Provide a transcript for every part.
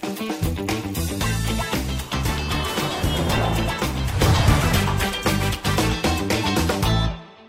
Thank you.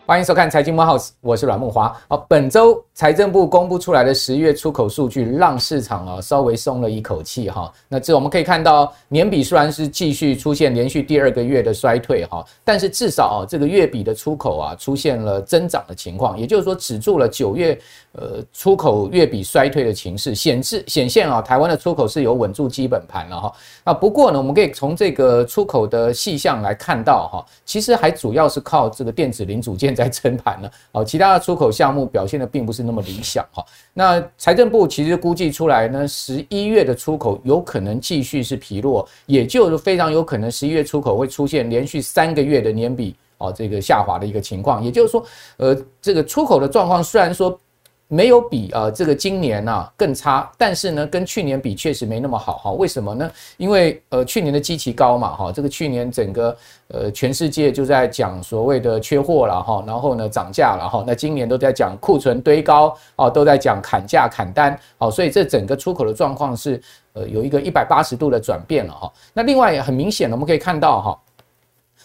欢迎收看财经慕 House，我是阮梦华。好，本周财政部公布出来的十月出口数据，让市场啊稍微松了一口气哈。那这我们可以看到，年比虽然是继续出现连续第二个月的衰退哈，但是至少啊这个月比的出口啊出现了增长的情况，也就是说止住了九月呃出口月比衰退的情势，显示显现啊台湾的出口是有稳住基本盘了哈。那不过呢，我们可以从这个出口的细项来看到哈，其实还主要是靠这个电子零组件。在撑盘了，好，其他的出口项目表现的并不是那么理想哈。那财政部其实估计出来呢，十一月的出口有可能继续是疲弱，也就是非常有可能十一月出口会出现连续三个月的年比哦这个下滑的一个情况。也就是说，呃，这个出口的状况虽然说。没有比呃这个今年呐更差，但是呢跟去年比确实没那么好哈。为什么呢？因为呃去年的基期高嘛哈，这个去年整个呃全世界就在讲所谓的缺货了哈，然后呢涨价了哈。那今年都在讲库存堆高啊，都在讲砍价砍单，好，所以这整个出口的状况是呃有一个一百八十度的转变了哈。那另外很明显的我们可以看到哈，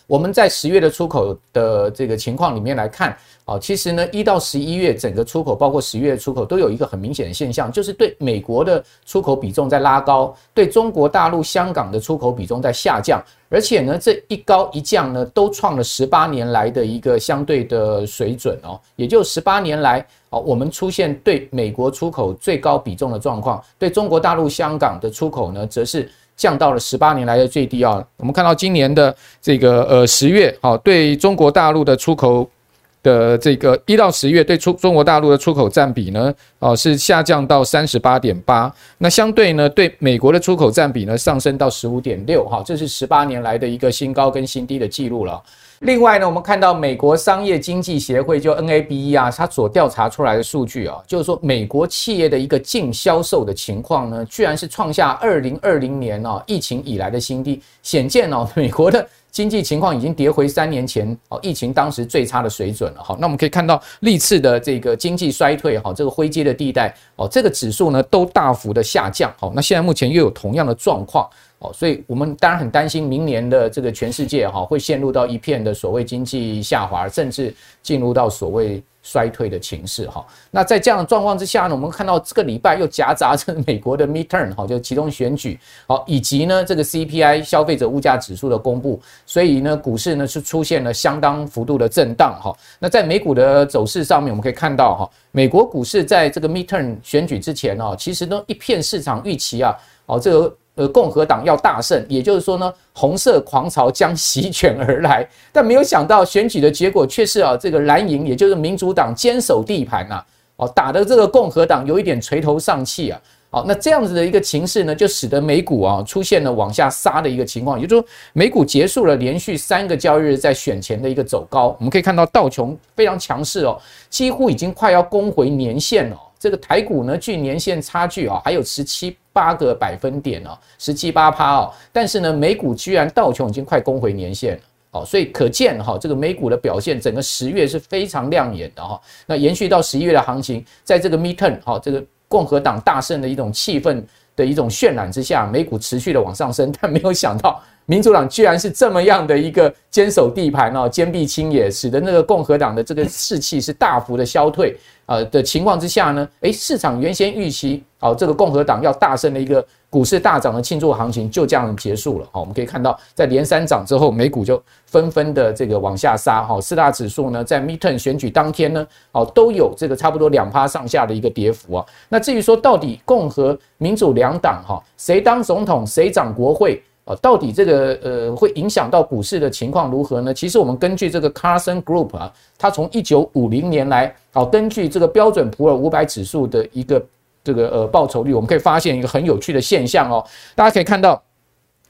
我们在十月的出口的这个情况里面来看。好，其实呢，一到十一月整个出口，包括十月出口，都有一个很明显的现象，就是对美国的出口比重在拉高，对中国大陆、香港的出口比重在下降，而且呢，这一高一降呢，都创了十八年来的一个相对的水准哦，也就十八年来，哦，我们出现对美国出口最高比重的状况，对中国大陆、香港的出口呢，则是降到了十八年来的最低啊。我们看到今年的这个呃十月，好，对中国大陆的出口。的这个一到十月对出中国大陆的出口占比呢，哦是下降到三十八点八，那相对呢对美国的出口占比呢上升到十五点六，哈，这是十八年来的一个新高跟新低的记录了。另外呢，我们看到美国商业经济协会就 NABE 啊，它所调查出来的数据啊，就是说美国企业的一个净销售的情况呢，居然是创下二零二零年啊疫情以来的新低，显见哦美国的。经济情况已经跌回三年前哦，疫情当时最差的水准了哈。那我们可以看到历次的这个经济衰退哈，这个灰阶的地带哦，这个指数呢都大幅的下降。好，那现在目前又有同样的状况所以我们当然很担心明年的这个全世界哈会陷入到一片的所谓经济下滑，甚至进入到所谓。衰退的情势哈，那在这样的状况之下呢，我们看到这个礼拜又夹杂着美国的 midterm 哈，就其中选举好，以及呢这个 CPI 消费者物价指数的公布，所以呢股市呢是出现了相当幅度的震荡哈。那在美股的走势上面，我们可以看到哈，美国股市在这个 midterm 选举之前哦，其实都一片市场预期啊，哦这个。呃，共和党要大胜，也就是说呢，红色狂潮将席卷而来。但没有想到选举的结果却是啊，这个蓝营，也就是民主党坚守地盘呐，哦，打的这个共和党有一点垂头丧气啊。好，那这样子的一个情势呢，就使得美股啊出现了往下杀的一个情况，也就是说，美股结束了连续三个交易日在选前的一个走高。我们可以看到道琼非常强势哦，几乎已经快要攻回年线了。这个台股呢，距年线差距啊还有十七八个百分点哦，十七八趴哦。但是呢，美股居然道琼已经快攻回年线了，哦，所以可见哈，这个美股的表现，整个十月是非常亮眼的哈。那延续到十一月的行情，在这个 midterm 哈，这个共和党大胜的一种气氛的一种渲染之下，美股持续的往上升，但没有想到。民主党居然是这么样的一个坚守地盘哦，坚壁清野，使得那个共和党的这个士气是大幅的消退啊的情况之下呢，诶，市场原先预期哦，这个共和党要大胜的一个股市大涨的庆祝行情就这样结束了。好，我们可以看到，在连三涨之后，美股就纷纷的这个往下杀。哈，四大指数呢，在 midterm 选举当天呢，哦，都有这个差不多两趴上下的一个跌幅啊。那至于说到底共和民主两党哈，谁当总统，谁掌国会？啊，到底这个呃会影响到股市的情况如何呢？其实我们根据这个 Carson Group 啊，它从一九五零年来，好，根据这个标准普尔五百指数的一个这个呃报酬率，我们可以发现一个很有趣的现象哦，大家可以看到。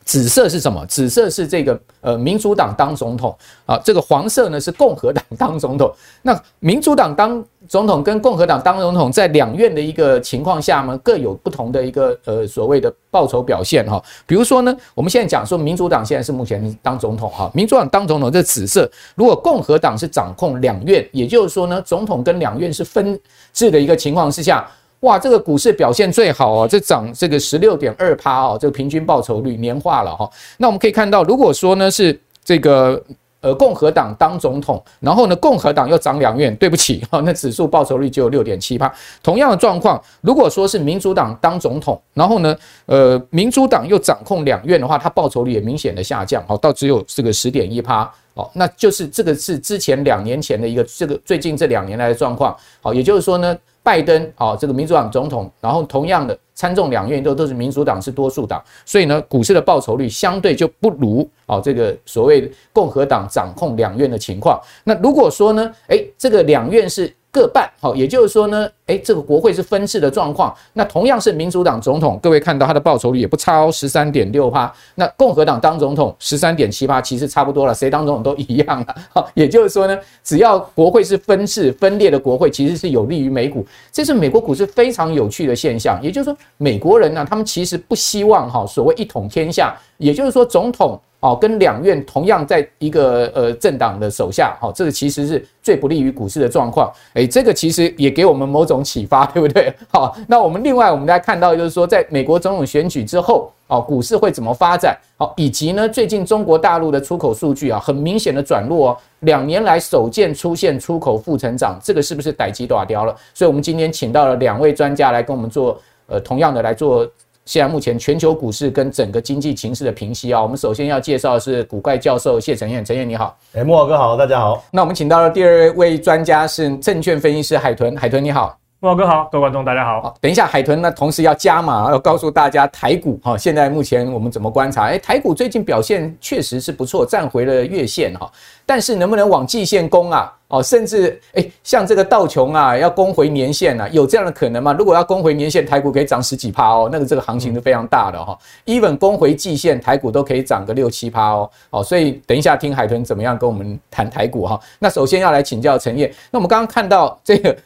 紫色是什么？紫色是这个呃民主党当总统啊，这个黄色呢是共和党当总统。那民主党当总统跟共和党当总统在两院的一个情况下呢，各有不同的一个呃所谓的报酬表现哈。比如说呢，我们现在讲说民主党现在是目前当总统哈，民主党当总统这紫色，如果共和党是掌控两院，也就是说呢，总统跟两院是分治的一个情况之下。哇，这个股市表现最好哦，这涨这个十六点二趴哦，这个平均报酬率年化了哈。那我们可以看到，如果说呢是这个。呃，共和党当总统，然后呢，共和党又掌两院，对不起，哈，那指数报酬率只有六点七趴。同样的状况，如果说是民主党当总统，然后呢，呃，民主党又掌控两院的话，它报酬率也明显的下降，好，到只有这个十点一趴，哦，那就是这个是之前两年前的一个这个最近这两年来的状况，好，也就是说呢。拜登啊，这个民主党总统，然后同样的参众两院都都是民主党是多数党，所以呢，股市的报酬率相对就不如啊这个所谓共和党掌控两院的情况。那如果说呢，诶，这个两院是。各半，好，也就是说呢，诶，这个国会是分治的状况。那同样是民主党总统，各位看到他的报酬率也不超，十三点六趴。那共和党当总统十三点七趴，其实差不多了，谁当总统都一样了。好，也就是说呢，只要国会是分治分裂的国会，其实是有利于美股。这是美国股市非常有趣的现象。也就是说，美国人呢，他们其实不希望哈所谓一统天下，也就是说总统。哦，跟两院同样在一个呃政党的手下，好，这个其实是最不利于股市的状况。诶，这个其实也给我们某种启发，对不对？好，那我们另外我们来看到就是说，在美国总统选举之后，哦，股市会怎么发展？好，以及呢，最近中国大陆的出口数据啊，很明显的转弱哦，两年来首见出现出口负成长，这个是不是逮鸡打雕了？所以我们今天请到了两位专家来跟我们做呃同样的来做。现在目前全球股市跟整个经济情势的平息啊，我们首先要介绍的是古怪教授谢晨彦，承彦你好，哎，莫老哥好，大家好。那我们请到的第二位专家是证券分析师海豚，海豚你好。莫老哥好，各位观众大家好。好，等一下，海豚呢，同时要加码，要告诉大家台股哈，现在目前我们怎么观察？哎，台股最近表现确实是不错，站回了月线哈，但是能不能往季线攻啊？哦，甚至哎，像这个道琼啊，要攻回年线啊，有这样的可能吗？如果要攻回年线，台股可以涨十几趴哦，那个这个行情是非常大的哈。even 攻回季线，台股都可以涨个六七趴哦。哦，所以等一下听海豚怎么样跟我们谈台股哈。那首先要来请教晨彦，那我们刚刚看到这个。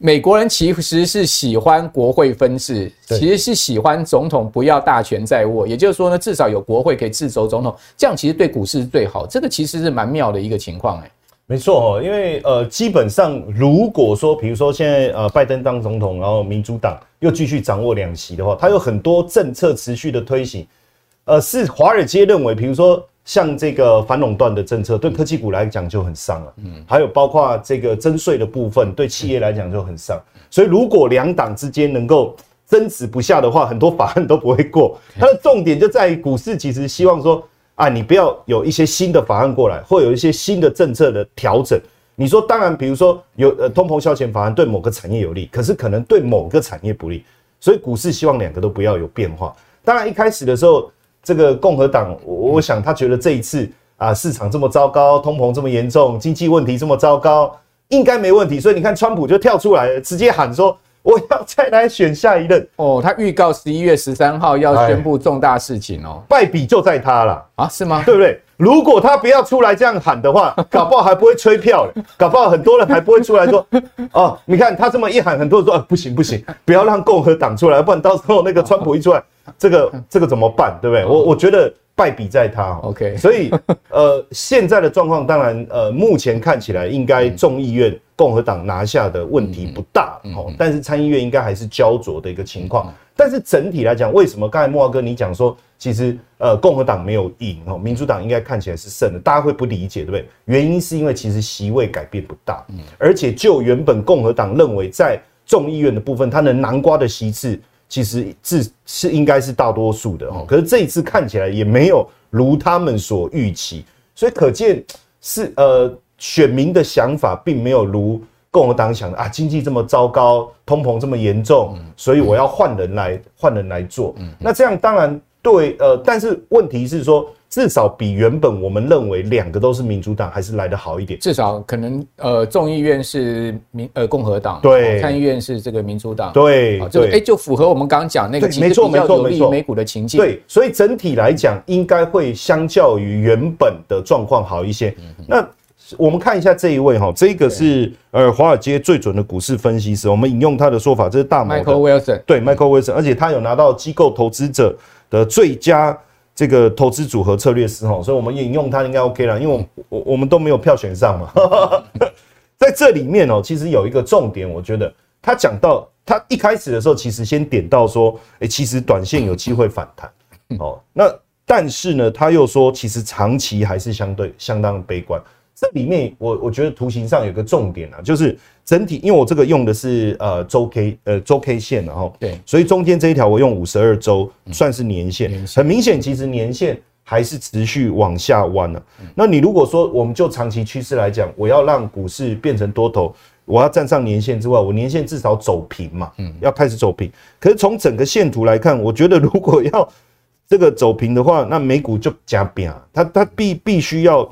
美国人其实是喜欢国会分治，其实是喜欢总统不要大权在握，也就是说呢，至少有国会可以制肘总统，这样其实对股市是最好。这个其实是蛮妙的一个情况，哎，没错哦，因为呃，基本上如果说，比如说现在呃，拜登当总统，然后民主党又继续掌握两席的话，他有很多政策持续的推行，呃，是华尔街认为，比如说。像这个反垄断的政策，对科技股来讲就很伤了。嗯，还有包括这个征税的部分，对企业来讲就很伤。所以如果两党之间能够争执不下的话，很多法案都不会过。它的重点就在于股市，其实希望说啊，你不要有一些新的法案过来，或有一些新的政策的调整。你说，当然，比如说有呃通膨消遣法案对某个产业有利，可是可能对某个产业不利。所以股市希望两个都不要有变化。当然一开始的时候。这个共和党，我想他觉得这一次啊，市场这么糟糕，通膨这么严重，经济问题这么糟糕，应该没问题。所以你看，川普就跳出来，直接喊说：“我要再来选下一任。”哦，他预告十一月十三号要宣布重大事情哦，败笔就在他了啊？是吗？对不对？如果他不要出来这样喊的话，搞不好还不会吹票嘞，搞不好很多人还不会出来说：“ 哦，你看他这么一喊，很多人说啊，不行不行，不要让共和党出来，不然到时候那个川普一出来。”这个这个怎么办？对不对？我我觉得败笔在他。OK，所以呃，现在的状况当然呃，目前看起来应该众议院共和党拿下的问题不大哦，但是参议院应该还是焦灼的一个情况。但是整体来讲，为什么刚才莫华哥你讲说，其实呃共和党没有赢哦，民主党应该看起来是胜的，大家会不理解对不对？原因是因为其实席位改变不大，而且就原本共和党认为在众议院的部分，他能南瓜的席次。其实是是应该是大多数的哈，可是这一次看起来也没有如他们所预期，所以可见是呃选民的想法并没有如共和党想的啊，经济这么糟糕，通膨这么严重，所以我要换人来换人来做，那这样当然对呃，但是问题是说。至少比原本我们认为两个都是民主党还是来得好一点。至少可能呃众议院是民呃共和党，对，参议院是这个民主党，对，这个哎就符合我们刚刚讲那个没错没错有利于美股的情境。对，所以整体来讲应该会相较于原本的状况好一些。那我们看一下这一位哈，这个是呃华尔街最准的股市分析师，我们引用他的说法，这是大摩 Michael Wilson，对 Michael Wilson，而且他有拿到机构投资者的最佳。这个投资组合策略师哈，所以我们引用他应该 OK 了，因为我我我们都没有票选上嘛。在这里面哦，其实有一个重点，我觉得他讲到他一开始的时候其实先点到说，哎、欸，其实短线有机会反弹，哦，那但是呢，他又说其实长期还是相对相当悲观。这里面我我觉得图形上有个重点啊，就是整体，因为我这个用的是呃周 K 呃周 K 线，然后对，所以中间这一条我用五十二周算是年线，很明显其实年线还是持续往下弯了。那你如果说我们就长期趋势来讲，我要让股市变成多头，我要站上年线之外，我年线至少走平嘛，嗯，要开始走平。可是从整个线图来看，我觉得如果要这个走平的话，那美股就加变啊，它它必必须要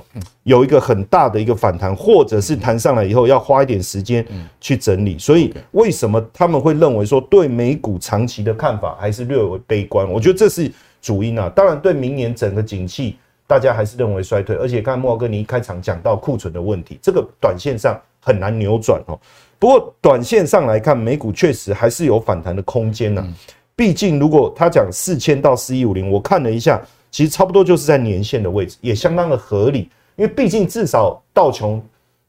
有一个很大的一个反弹，或者是弹上来以后要花一点时间去整理。所以为什么他们会认为说对美股长期的看法还是略为悲观？我觉得这是主因啊。当然，对明年整个景气，大家还是认为衰退。而且刚才慕驊哥你一开场讲到库存的问题，这个短线上很难扭转哦。不过短线上来看，美股确实还是有反弹的空间呢。毕竟，如果他讲四千到四一五零，我看了一下，其实差不多就是在年线的位置，也相当的合理。因为毕竟至少道琼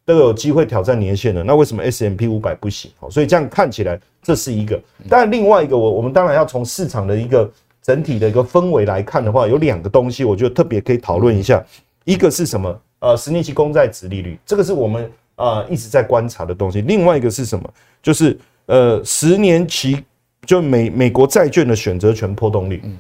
都有机会挑战年线了，那为什么 S M P 五百不行？所以这样看起来，这是一个。但另外一个，我我们当然要从市场的一个整体的一个氛围来看的话，有两个东西，我觉得特别可以讨论一下。一个是什么？呃，十年期公债殖利率，这个是我们呃一直在观察的东西。另外一个是什么？就是呃十年期。就美美国债券的选择权波动率，嗯，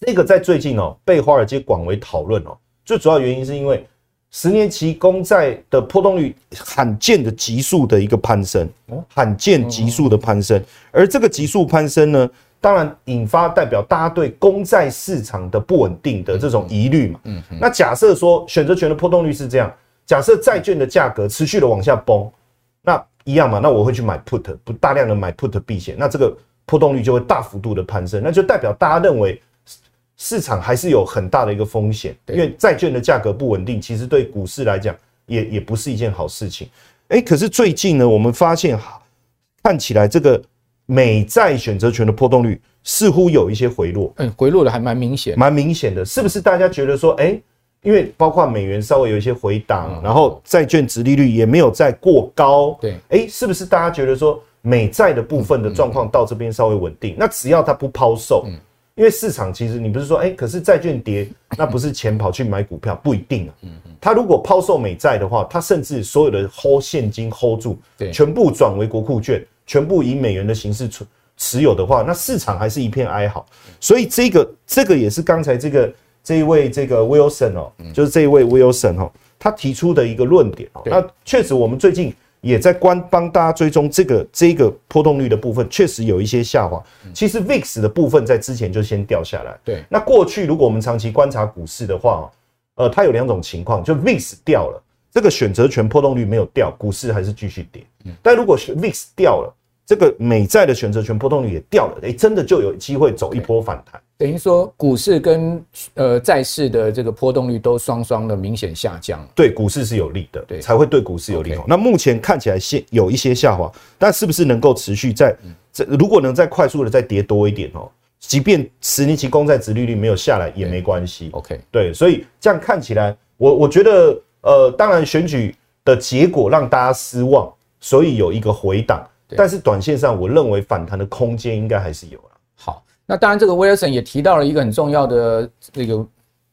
这个在最近哦被华尔街广为讨论哦。最主要原因是因为十年期公债的波动率罕见的急速的一个攀升，罕见急速的攀升。而这个急速攀升呢，当然引发代表大家对公债市场的不稳定的这种疑虑嘛。嗯，那假设说选择权的波动率是这样，假设债券的价格持续的往下崩，那一样嘛，那我会去买 put，不大量的买 put 避险，那这个。波动率就会大幅度的攀升，那就代表大家认为市场还是有很大的一个风险，因为债券的价格不稳定，其实对股市来讲也也不是一件好事情。哎，可是最近呢，我们发现看起来这个美债选择权的波动率似乎有一些回落，嗯，回落的还蛮明显，蛮明显的，是不是？大家觉得说，哎，因为包括美元稍微有一些回档，然后债券值利率也没有再过高，对，哎，是不是？大家觉得说？美债的部分的状况到这边稍微稳定，那只要它不抛售，因为市场其实你不是说，哎，可是债券跌，那不是钱跑去买股票，不一定啊。它如果抛售美债的话，它甚至所有的 hold 现金 hold 住，全部转为国库券，全部以美元的形式持持有的话，那市场还是一片哀嚎。所以这个这个也是刚才这个这一位这个 Wilson 哦，就是这一位 Wilson 哦，他提出的一个论点哦。那确实我们最近。也在关帮大家追踪这个这个波动率的部分，确实有一些下滑。其实 VIX 的部分在之前就先掉下来。对，那过去如果我们长期观察股市的话，呃，它有两种情况，就 VIX 掉了，这个选择权波动率没有掉，股市还是继续跌。但如果 VIX 掉了，这个美债的选择权波动率也掉了，诶，真的就有机会走一波反弹。等于说，股市跟呃债市的这个波动率都双双的明显下降，对股市是有利的，对，才会对股市有利。Okay. 那目前看起来现有一些下滑，但是不是能够持续在这？如果能再快速的再跌多一点哦，即便十年期公债殖利率没有下来也没关系。OK，对，所以这样看起来，我我觉得呃，当然选举的结果让大家失望，所以有一个回档，但是短线上我认为反弹的空间应该还是有。那当然，这个威尔森也提到了一个很重要的那个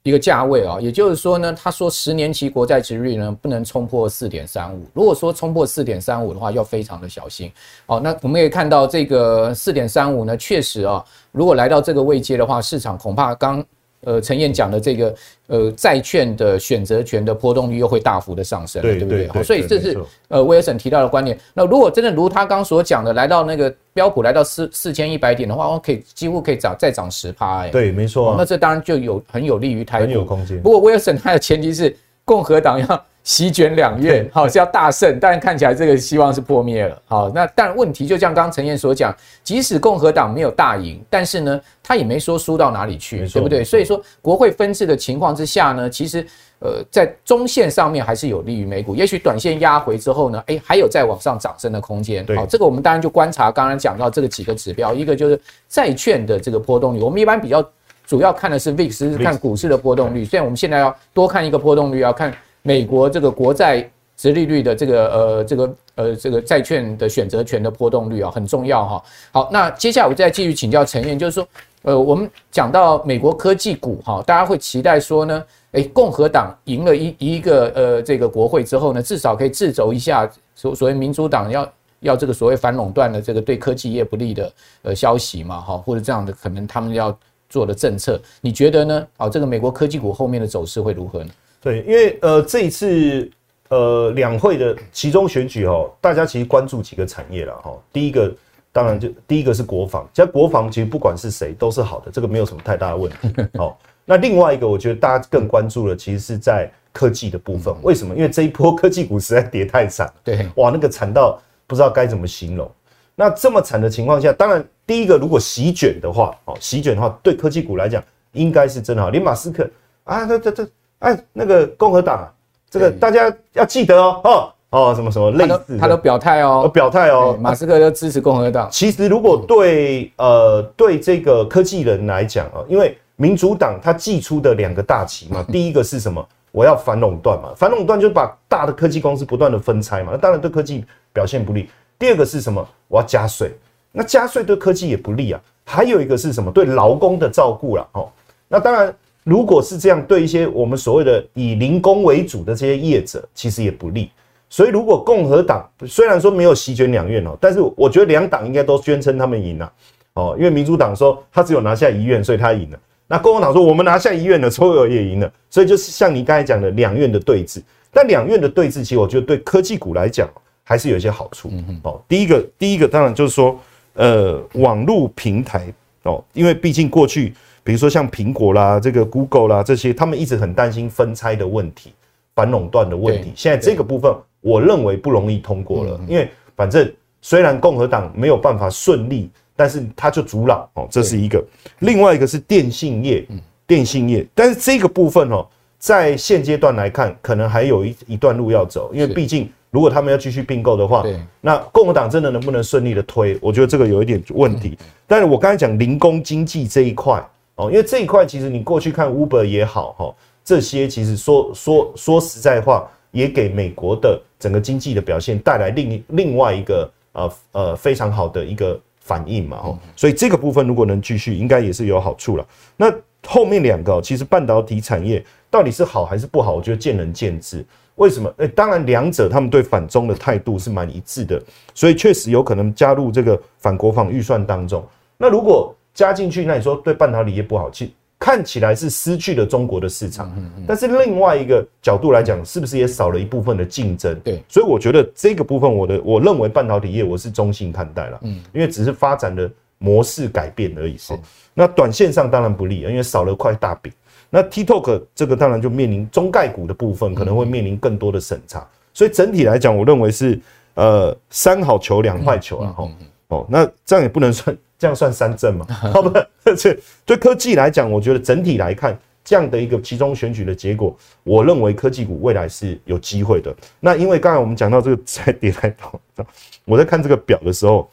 一个价位啊，也就是说呢，他说十年期国债值率呢不能冲破四点三五，如果说冲破四点三五的话，要非常的小心。哦，那我们可以看到这个四点三五呢，确实啊，如果来到这个位阶的话，市场恐怕刚。呃，陈燕讲的这个呃债券的选择权的波动率又会大幅的上升，对不对？好，所以这是呃威尔森提到的观点。那如果真的如他刚所讲的，来到那个标普来到四四千一百点的话，我可以几乎可以涨再涨十趴，哎，对，没错。那这当然就有很有利于台股，很有空间。不过威尔森他的前提是共和党要。席卷两院，好是要大胜，但看起来这个希望是破灭了。好，那但问题就像刚刚陈彦所讲，即使共和党没有大赢，但是呢，他也没说输到哪里去，对不对？所以说国会分治的情况之下呢，其实呃，在中线上面还是有利于美股。也许短线压回之后呢，哎，还有再往上涨升的空间。好，这个我们当然就观察刚刚讲到这个几个指标，一个就是债券的这个波动率，我们一般比较主要看的是 VIX，是看股市的波动率。虽然我们现在要多看一个波动率，要看。美国这个国债殖利率的这个呃这个呃这个债券的选择权的波动率啊，很重要哈。好，那接下来我再继续请教陈燕，就是说，呃，我们讲到美国科技股哈，大家会期待说呢，诶，共和党赢了一一个呃这个国会之后呢，至少可以掣肘一下所所谓民主党要要这个所谓反垄断的这个对科技业不利的呃消息嘛哈，或者这样的可能他们要做的政策，你觉得呢？好，这个美国科技股后面的走势会如何呢？对，因为呃这一次呃两会的其中选举哦，大家其实关注几个产业了哈。第一个当然就第一个是国防，其实国防其实不管是谁都是好的，这个没有什么太大的问题。好，那另外一个我觉得大家更关注的其实是在科技的部分。为什么？因为这一波科技股实在跌太惨，对，哇，那个惨到不知道该怎么形容。那这么惨的情况下，当然第一个如果席卷的话，哦，席卷的话对科技股来讲应该是真好。连马斯克啊，这这这。哎，那个共和党啊，这个大家要记得哦，哦哦，什么什么类似，他都表态哦，表态哦，马斯克要支持共和党。其实如果对呃对这个科技人来讲啊，因为民主党他祭出的两个大旗嘛，第一个是什么？我要反垄断嘛，反垄断就把大的科技公司不断的分拆嘛，那当然对科技表现不利。第二个是什么？我要加税，那加税对科技也不利啊。还有一个是什么？对劳工的照顾啦。哦，那当然。如果是这样，对一些我们所谓的以零工为主的这些业者，其实也不利。所以，如果共和党虽然说没有席卷两院哦，但是我觉得两党应该都宣称他们赢了哦，因为民主党说他只有拿下一院，所以他赢了。那共和党说我们拿下一院了，所有也赢了。所以就是像你刚才讲的两院的对峙，但两院的对峙，其实我觉得对科技股来讲还是有一些好处哦。第一个，第一个当然就是说，呃，网络平台哦，因为毕竟过去。比如说像苹果啦、这个 Google 啦这些，他们一直很担心分拆的问题、反垄断的问题。现在这个部分，我认为不容易通过了，因为反正虽然共和党没有办法顺利，但是他就阻挠哦，这是一个。另外一个是电信业，电信业，但是这个部分哦，在现阶段来看，可能还有一一段路要走，因为毕竟。如果他们要继续并购的话，那共和党真的能不能顺利的推？我觉得这个有一点问题。但是我刚才讲零工经济这一块哦，因为这一块其实你过去看 Uber 也好哈，这些其实说说说实在话，也给美国的整个经济的表现带来另另外一个呃呃非常好的一个反应嘛哈。所以这个部分如果能继续，应该也是有好处了。那后面两个其实半导体产业到底是好还是不好？我觉得见仁见智。为什么？诶，当然，两者他们对反中的态度是蛮一致的，所以确实有可能加入这个反国防预算当中。那如果加进去，那你说对半导体业不好？其实看起来是失去了中国的市场，但是另外一个角度来讲，是不是也少了一部分的竞争？对，所以我觉得这个部分，我的我认为半导体业我是中性看待了，嗯，因为只是发展的模式改变而已。是，那短线上当然不利，因为少了块大饼。那 TikTok 这个当然就面临中概股的部分，可能会面临更多的审查，所以整体来讲，我认为是呃三好球两坏球啊，哈哦，那这样也不能算这样算三振嘛，好不？这对科技来讲，我觉得整体来看这样的一个集中选举的结果，我认为科技股未来是有机会的。那因为刚才我们讲到这个在跌来倒，我在看这个表的时候。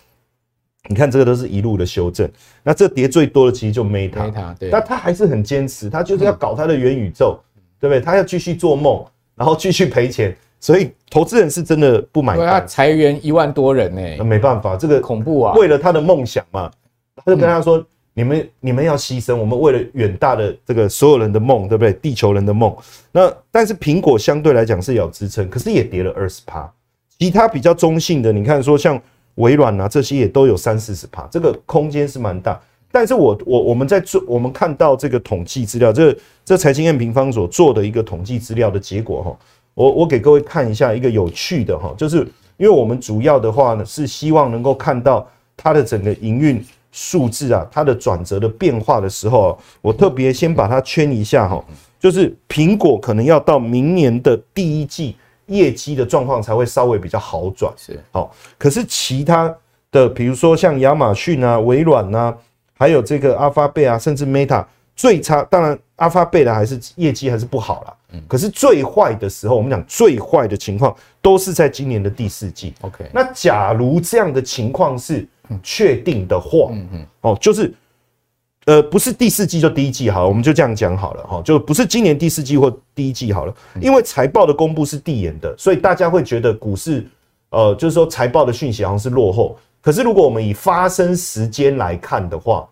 你看这个都是一路的修正，那这跌最多的其实就 Meta，对，但他还是很坚持，他就是要搞他的元宇宙，对不对？他要继续做梦，然后继续赔钱，所以投资人是真的不买单。他裁员一万多人呢、欸，那没办法，这个恐怖啊！为了他的梦想嘛，他就跟他说：“你们你们要牺牲，我们为了远大的这个所有人的梦，对不对？地球人的梦。”那但是苹果相对来讲是有支撑，可是也跌了二十趴。其他比较中性的，你看说像。微软啊，这些也都有三四十趴，这个空间是蛮大。但是我我我们在做，我们看到这个统计资料，这这财经 M 平方所做的一个统计资料的结果哈，我我给各位看一下一个有趣的哈，就是因为我们主要的话呢是希望能够看到它的整个营运数字啊，它的转折的变化的时候，我特别先把它圈一下哈，就是苹果可能要到明年的第一季。业绩的状况才会稍微比较好转，是好。可是其他的，比如说像亚马逊啊、微软啊，还有这个阿发贝啊，甚至 Meta 最差，当然阿发贝的还是业绩还是不好啦。嗯。可是最坏的时候，我们讲最坏的情况都是在今年的第四季。OK。那假如这样的情况是确定的话，嗯嗯，哦，就是呃，不是第四季就第一季好了，我们就这样讲好了哈，就不是今年第四季或第一季好了，因为财报的公布是递延的，所以大家会觉得股市，呃，就是说财报的讯息好像是落后。可是如果我们以发生时间来看的话，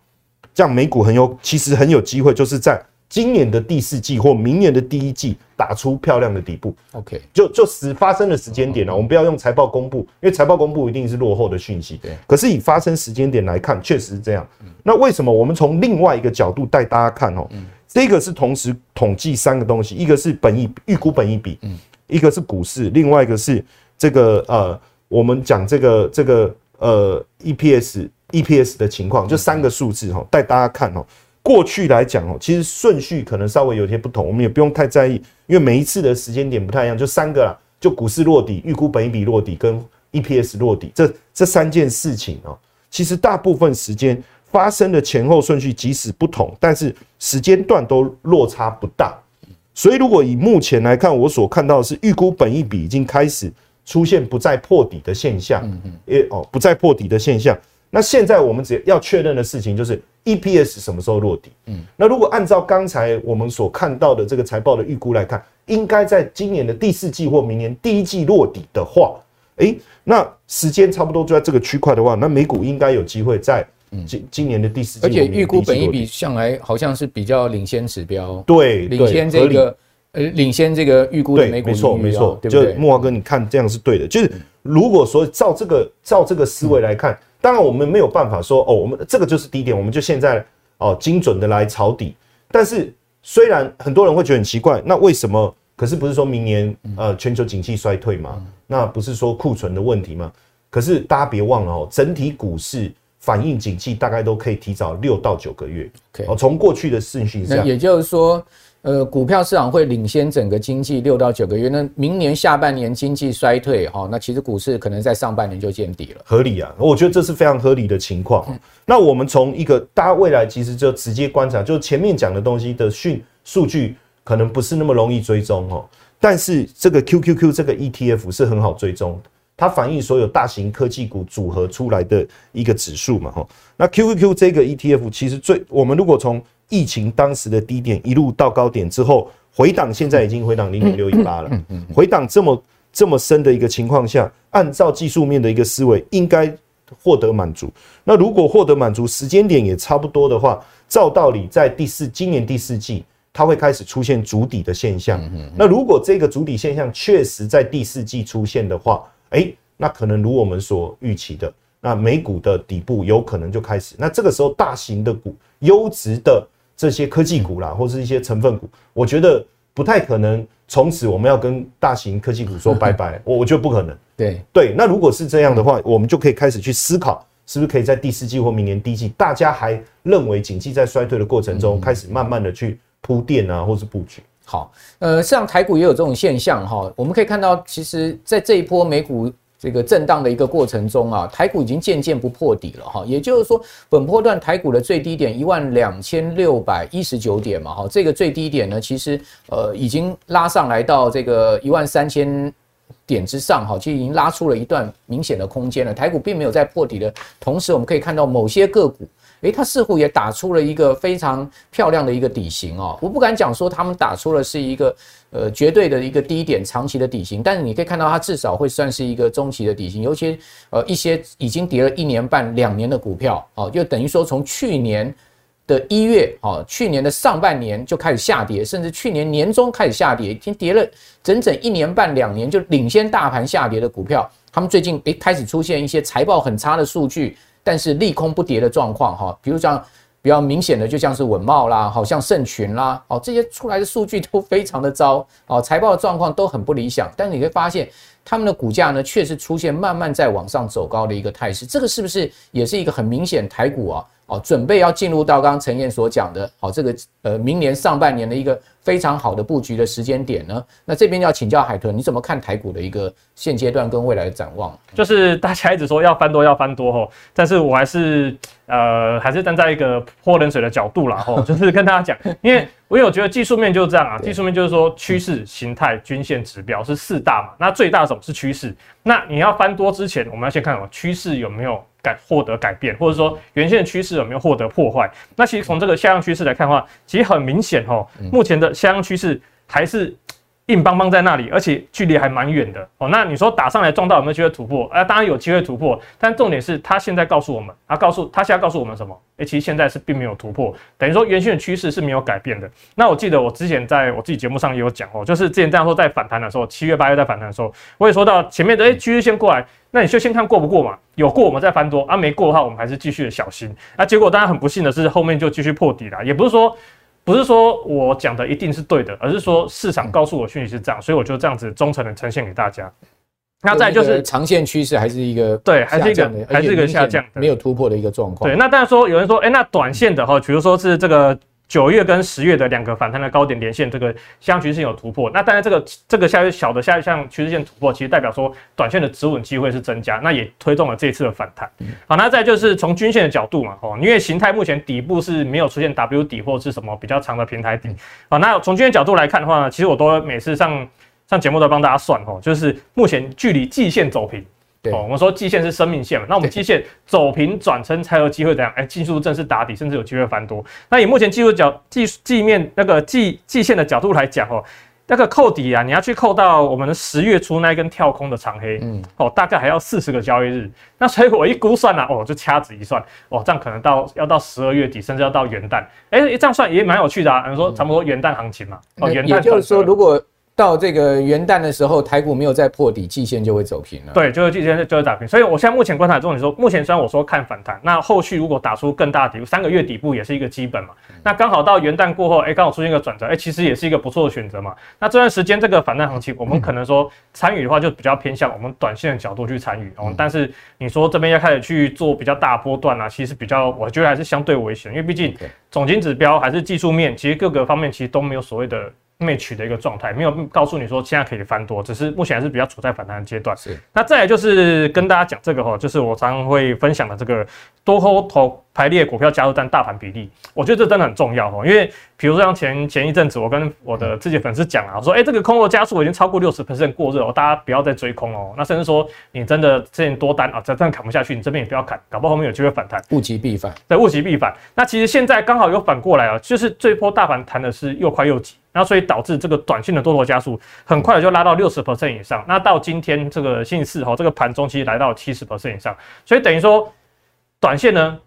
这样美股很有，其实很有机会，就是在。今年的第四季或明年的第一季打出漂亮的底部，OK，就就时发生的时间点呢，我们不要用财报公布，因为财报公布一定是落后的讯息。对，可是以发生时间点来看，确实是这样。那为什么我们从另外一个角度带大家看哦？这个是同时统计三个东西，一个是本益预估本益比，嗯，一个是股市，另外一个是这个呃，我们讲这个这个呃 EPS EPS 的情况，就三个数字哈，带大家看哦。过去来讲哦，其实顺序可能稍微有些不同，我们也不用太在意，因为每一次的时间点不太一样，就三个啦，就股市落底、预估本一比落底跟 EPS 落底这这三件事情哦，其实大部分时间发生的前后顺序即使不同，但是时间段都落差不大。所以如果以目前来看，我所看到的是预估本一比已经开始出现不再破底的现象，诶哦，不再破底的现象。那现在我们只要确认的事情就是 EPS 什么时候落底？嗯，那如果按照刚才我们所看到的这个财报的预估来看，应该在今年的第四季或明年第一季落底的话，诶，那时间差不多就在这个区块的话，那美股应该有机会在今今年的第四季，而且预估本益比向来好像是比较领先指标，对，领先这个呃领先这个预估的美股，没错没错，对不对？就莫华哥，你看这样是对的，就是如果说照这个照这个思维来看。当然，我们没有办法说哦，我们这个就是低点，我们就现在哦精准的来抄底。但是，虽然很多人会觉得很奇怪，那为什么？可是不是说明年呃全球景气衰退嘛？那不是说库存的问题吗？可是大家别忘了哦，整体股市反映景气大概都可以提早六到九个月。哦，从过去的顺序上，也就是说。呃，股票市场会领先整个经济六到九个月。那明年下半年经济衰退，哈，那其实股市可能在上半年就见底了。合理啊，我觉得这是非常合理的情况。那我们从一个大家未来其实就直接观察，就前面讲的东西的讯数据可能不是那么容易追踪哦。但是这个 QQQ 这个 ETF 是很好追踪，它反映所有大型科技股组合出来的一个指数嘛，哈。那 QQQ 这个 ETF 其实最，我们如果从疫情当时的低点一路到高点之后回档，现在已经回档零点六一八了。回档这么这么深的一个情况下，按照技术面的一个思维，应该获得满足。那如果获得满足，时间点也差不多的话，照道理在第四今年第四季，它会开始出现筑底的现象。那如果这个主底现象确实在第四季出现的话，诶，那可能如我们所预期的，那美股的底部有可能就开始。那这个时候，大型的股、优质的。这些科技股啦，或是一些成分股，我觉得不太可能从此我们要跟大型科技股说拜 拜，我我觉得不可能。对对，那如果是这样的话，我们就可以开始去思考，是不是可以在第四季或明年第一季，大家还认为景气在衰退的过程中，开始慢慢的去铺垫啊，或是布局。好，呃，像台股也有这种现象哈，我们可以看到，其实在这一波美股。这个震荡的一个过程中啊，台股已经渐渐不破底了哈，也就是说，本波段台股的最低点一万两千六百一十九点嘛哈，这个最低点呢，其实呃已经拉上来到这个一万三千点之上哈，其实已经拉出了一段明显的空间了。台股并没有在破底的同时，我们可以看到某些个股。诶，它似乎也打出了一个非常漂亮的一个底型哦。我不敢讲说他们打出了是一个呃绝对的一个低点长期的底型，但是你可以看到它至少会算是一个中期的底型。尤其呃一些已经跌了一年半、两年的股票哦，就等于说从去年的一月哦，去年的上半年就开始下跌，甚至去年年中开始下跌，已经跌了整整一年半、两年，就领先大盘下跌的股票，他们最近诶开始出现一些财报很差的数据。但是利空不跌的状况哈，比如像比较明显的，就像是稳懋啦，好像盛群啦，哦，这些出来的数据都非常的糟，哦，财报的状况都很不理想。但是你会发现，他们的股价呢，确实出现慢慢在往上走高的一个态势。这个是不是也是一个很明显抬股啊？哦，准备要进入到刚刚陈燕所讲的，好，这个呃，明年上半年的一个非常好的布局的时间点呢？那这边要请教海豚，你怎么看台股的一个现阶段跟未来的展望？就是大家一直说要翻多要翻多吼，但是我还是呃，还是站在一个泼冷水的角度啦吼，就是跟大家讲，因为我有觉得技术面就是这样啊，技术面就是说趋势、形态、均线、指标是四大嘛，那最大什么是趋势？那你要翻多之前，我们要先看什么，趋势有没有。改获得改变，或者说原先的趋势有没有获得破坏？那其实从这个下降趋势来看的话，其实很明显哦，目前的下降趋势还是。硬邦邦在那里，而且距离还蛮远的哦。那你说打上来撞到有没有机会突破？啊，当然有机会突破，但重点是他现在告诉我们，他告诉他现在告诉我们什么？诶，其实现在是并没有突破，等于说原先的趋势是没有改变的。那我记得我之前在我自己节目上也有讲哦，就是之前这样说在反弹的时候，七月八月在反弹的时候，我也说到前面的诶趋势线过来，那你就先看过不过嘛，有过我们再翻多啊，没过的话我们还是继续的小心。啊，结果当然很不幸的是后面就继续破底了，也不是说。不是说我讲的一定是对的，而是说市场告诉我讯息是这样，所以我就这样子忠诚的呈现给大家。那再就是长线趋势还是一个对，还是一个还是一个下降的，没有突破的一个状况。对，那当然说有人说，哎，那短线的哈，比如说是这个。九月跟十月的两个反弹的高点连线，这个下降趋势线有突破。那当然，这个这个下小的下向趋势线突破，其实代表说短线的止稳机会是增加，那也推动了这一次的反弹。好，那再就是从均线的角度嘛，哦，因为形态目前底部是没有出现 W 底或是什么比较长的平台底。好，那从均线角度来看的话呢，其实我都每次上上节目都帮大家算哦，就是目前距离季线走平。哦，我们说季线是生命线嘛，那我们季线走平转撑才有机会怎样？哎，技术正式打底，甚至有机会翻多。那以目前技术角技技面那个季季线的角度来讲哦，那个扣底啊，你要去扣到我们的十月初那一根跳空的长黑，嗯，哦，大概还要四十个交易日。那所以我一估算呢、啊，哦，就掐指一算，哦，这样可能到要到十二月底，甚至要到元旦。哎，这样算也蛮有趣的啊。你说差不多元旦行情嘛，哦，元旦。也就是说，如果到这个元旦的时候，台股没有再破底，季线就会走平了。对，就是季线就会打平。所以我现在目前观察重点说，目前虽然我说看反弹，那后续如果打出更大的底部，三个月底部也是一个基本嘛。那刚好到元旦过后，哎，刚好出现一个转折，哎，其实也是一个不错的选择嘛。那这段时间这个反弹行情，我们可能说参与的话，就比较偏向我们短线的角度去参与哦。但是你说这边要开始去做比较大波段啊，其实比较，我觉得还是相对危险，因为毕竟总经指标还是技术面，其实各个方面其实都没有所谓的。Match 的一个状态，没有告诉你说现在可以翻多，只是目前还是比较处在反弹的阶段。是，那再来就是跟大家讲这个哈，就是我常常会分享的这个多空头排列股票加入单大盘比例，我觉得这真的很重要哈，因为比如说像前前一阵子我跟我的自己的粉丝讲啊，我说哎、欸、这个空头加速已经超过六十 percent 过热哦，大家不要再追空哦。那甚至说你真的之前多单啊，这真的砍不下去，你这边也不要砍，搞不好后面有机会反弹，物极必反。对，物极必反。那其实现在刚好有反过来啊，就是这波大盘弹的是又快又急。那所以导致这个短线的多头加速很快就拉到六十 percent 以上。那到今天这个星期四哈，这个盘中其实来到七十 percent 以上。所以等于说，短线呢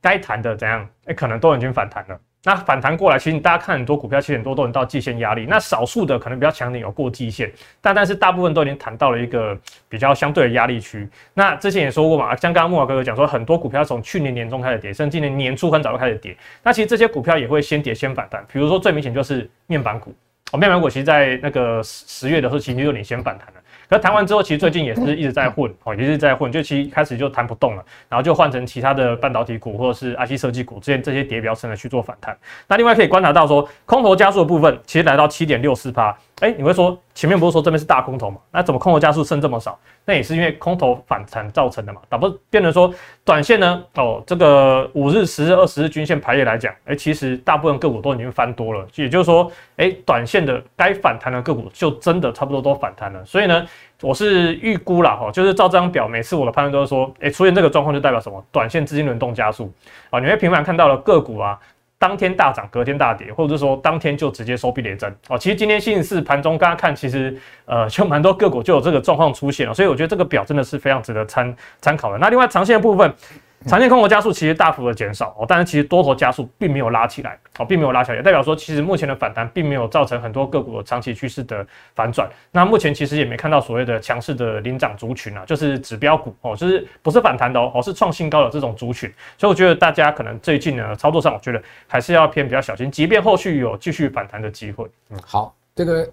该弹的怎样？哎、可能都已经反弹了。那反弹过来，其实大家看很多股票，其实很多都能到季线压力。那少数的可能比较强点有过季线，但但是大部分都已经弹到了一个比较相对的压力区。那之前也说过嘛，像刚刚慕驊哥哥讲说，很多股票从去年年中开始跌，甚至今年年初很早就开始跌。那其实这些股票也会先跌先反弹。比如说最明显就是面板股，哦，面板股其实在那个十十月的时候，其实就领先反弹了。可谈完之后，其实最近也是一直在混，哦，也是在混，就其实开始就弹不动了，然后就换成其他的半导体股或者是 IC 设计股，之前这些跌比较深的去做反弹。那另外可以观察到说，空头加速的部分其实来到七点六四趴。哎，你会说前面不是说这边是大空头嘛？那怎么空头加速剩这么少？那也是因为空头反弹造成的嘛。打不变成说短线呢？哦，这个五日、十日、二十日均线排列来讲，哎，其实大部分个股都已经翻多了。也就是说，哎，短线的该反弹的个股就真的差不多都反弹了。所以呢，我是预估了哈，就是照这张表，每次我的判断都是说，哎，出现这个状况就代表什么？短线资金轮动加速啊。你会频繁看到了个股啊。当天大涨，隔天大跌，或者是说当天就直接收避雷针哦。其实今天星期四盘中，刚刚看，其实呃，就蛮多个股就有这个状况出现了，所以我觉得这个表真的是非常值得参参考的。那另外长线的部分。长线空头加速其实大幅的减少哦，但是其实多头加速并没有拉起来哦，并没有拉起来，也代表说其实目前的反弹并没有造成很多个股的长期趋势的反转。那目前其实也没看到所谓的强势的领涨族群啊，就是指标股哦，就是不是反弹的哦，是创新高的这种族群。所以我觉得大家可能最近呢操作上，我觉得还是要偏比较小心，即便后续有继续反弹的机会。嗯，好，这个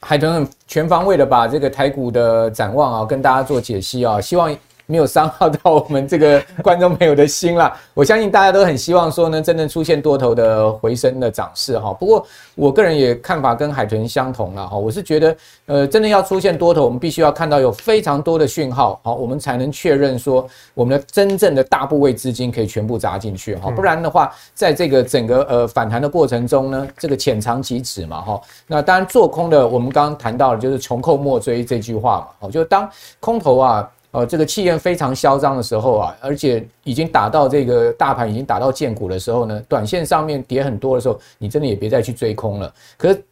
海豚全方位的把这个台股的展望啊跟大家做解析啊，希望。没有伤害到我们这个观众朋友的心啦。我相信大家都很希望说呢，真正出现多头的回升的涨势哈。不过我个人也看法跟海豚相同了哈。我是觉得，呃，真的要出现多头，我们必须要看到有非常多的讯号，好，我们才能确认说我们的真正的大部位资金可以全部砸进去哈。不然的话，在这个整个呃反弹的过程中呢，这个浅尝即止嘛哈。那当然做空的，我们刚刚谈到了就是穷寇莫追这句话嘛。好，就当空头啊。呃这个气焰非常嚣张的时候啊，而且已经打到这个大盘已经打到见股的时候呢，短线上面跌很多的时候，你真的也别再去追空了。可是。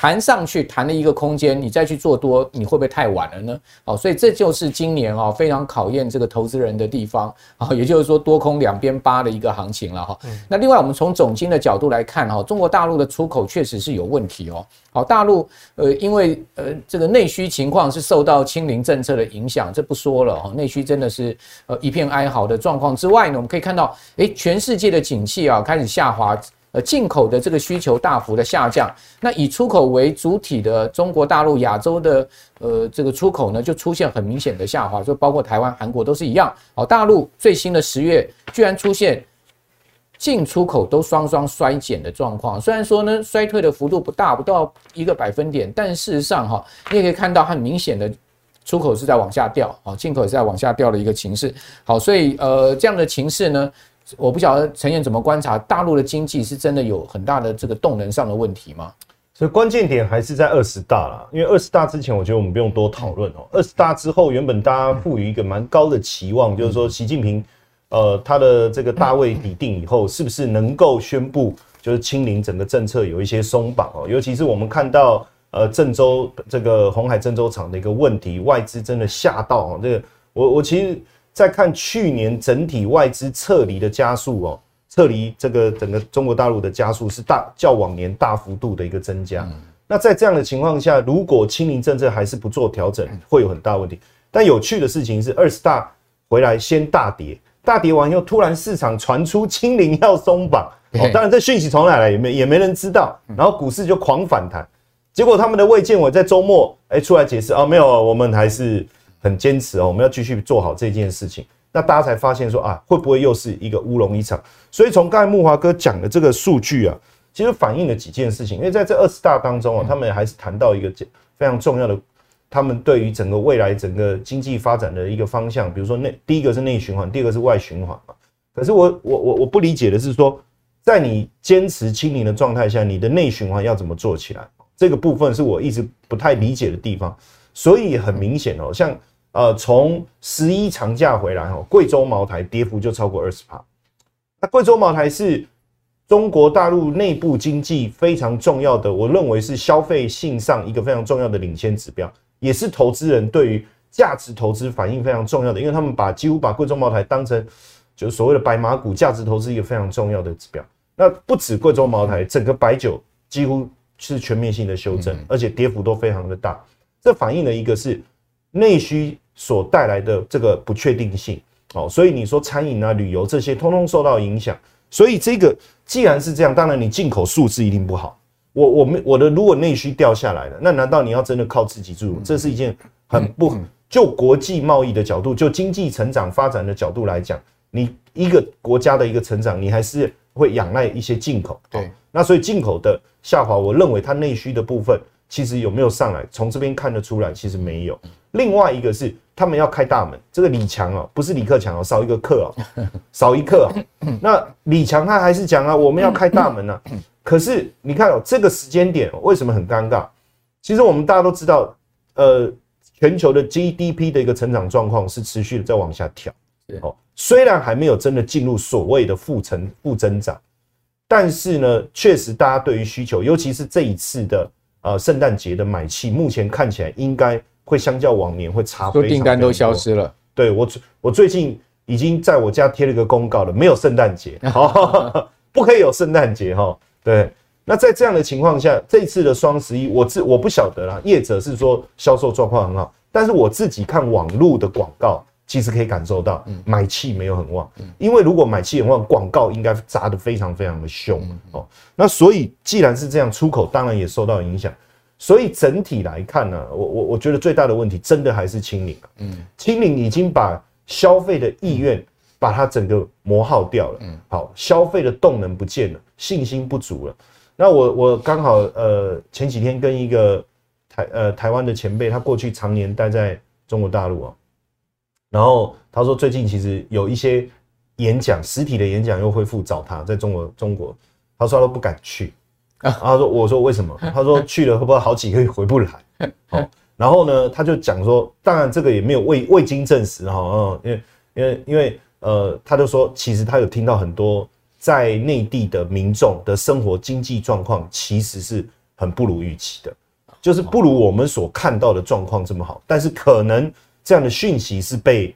弹上去，弹了一个空间，你再去做多，你会不会太晚了呢？哦，所以这就是今年啊非常考验这个投资人的地方啊，也就是说多空两边扒的一个行情了哈。那另外我们从总金的角度来看哈，中国大陆的出口确实是有问题哦。好，大陆呃因为呃这个内需情况是受到清零政策的影响，这不说了哈，内需真的是呃一片哀嚎的状况之外呢，我们可以看到，诶，全世界的景气啊开始下滑。呃，进口的这个需求大幅的下降，那以出口为主体的中国大陆、亚洲的呃这个出口呢，就出现很明显的下滑，就包括台湾、韩国都是一样。哦，大陆最新的十月居然出现进出口都双双衰减的状况，虽然说呢衰退的幅度不大，不到一个百分点，但事实上哈，你也可以看到很明显的出口是在往下掉，哦，进口是在往下掉的一个情势。好，所以呃这样的情势呢。我不晓得陈彦怎么观察大陆的经济是真的有很大的这个动能上的问题吗？所以关键点还是在二十大啦，因为二十大之前，我觉得我们不用多讨论哦。二十大之后，原本大家赋予一个蛮高的期望，就是说习近平，呃，他的这个大位底定以后，是不是能够宣布就是清零整个政策有一些松绑哦？尤其是我们看到呃郑州这个鸿海郑州厂的一个问题，外资真的吓到哦。这个我我其实。再看去年整体外资撤离的加速哦，撤离这个整个中国大陆的加速是大较往年大幅度的一个增加。那在这样的情况下，如果清零政策还是不做调整，会有很大问题。但有趣的事情是，二十大回来先大跌，大跌完以后，突然市场传出清零要松绑，哦，当然这讯息从哪来也没也没人知道，然后股市就狂反弹。结果他们的卫健委在周末哎出来解释啊，没有，我们还是。很坚持哦，我们要继续做好这件事情。那大家才发现说啊，会不会又是一个乌龙一场？所以从刚才木华哥讲的这个数据啊，其实反映了几件事情。因为在这二十大当中啊，他们还是谈到一个非常重要的，他们对于整个未来整个经济发展的一个方向，比如说内第一个是内循环，第二个是外循环嘛。可是我我我我不理解的是说，在你坚持清零的状态下，你的内循环要怎么做起来？这个部分是我一直不太理解的地方。所以很明显哦，像呃从十一长假回来哈，贵州茅台跌幅就超过二十趴。那贵州茅台是中国大陆内部经济非常重要的，我认为是消费性上一个非常重要的领先指标，也是投资人对于价值投资反应非常重要的，因为他们把几乎把贵州茅台当成就是所谓的白马股，价值投资一个非常重要的指标。那不止贵州茅台，整个白酒几乎是全面性的修正，而且跌幅都非常的大。这反映了一个是内需所带来的这个不确定性，哦，所以你说餐饮啊、旅游这些通通受到影响，所以这个既然是这样，当然你进口数字一定不好。我我们我的如果内需掉下来了，那难道你要真的靠自己住？这是一件很不就国际贸易的角度，就经济成长发展的角度来讲，你一个国家的一个成长，你还是会仰赖一些进口。对，那所以进口的下滑，我认为它内需的部分。其实有没有上来？从这边看得出来，其实没有。另外一个是他们要开大门，这个李强哦，不是李克强哦，少一个克哦，少一克哦。那李强他还是讲啊，我们要开大门呢。可是你看哦，这个时间点为什么很尴尬？其实我们大家都知道，呃，全球的 GDP 的一个成长状况是持续的在往下调。哦，虽然还没有真的进入所谓的负成负增长，但是呢，确实大家对于需求，尤其是这一次的。呃，圣诞节的买气目前看起来应该会相较往年会差非常多，订单都消失了。对，我，我最近已经在我家贴了一个公告了，没有圣诞节，不可以有圣诞节哈。对，那在这样的情况下，这次的双十一，我自我不晓得啦，业者是说销售状况很好，但是我自己看网络的广告，其实可以感受到买气没有很旺，因为如果买气很旺，广告应该砸得非常非常的凶哦。那所以既然是这样，出口当然也受到影响。所以整体来看呢，我我我觉得最大的问题真的还是清零。啊嗯，清零已经把消费的意愿把它整个磨耗掉了。嗯，好，消费的动能不见了，信心不足了。那我我刚好呃前几天跟一个台呃台湾的前辈，他过去常年待在中国大陆啊。然后他说，最近其实有一些演讲，实体的演讲又恢复找他，在中国中国，他说他都不敢去啊。他说，我说为什么？他说去了会不会好几个月回不来？好，然后呢，他就讲说，当然这个也没有未未经证实哈，嗯，因为因为因为呃，他就说，其实他有听到很多在内地的民众的生活经济状况其实是很不如预期的，就是不如我们所看到的状况这么好，但是可能这样的讯息是被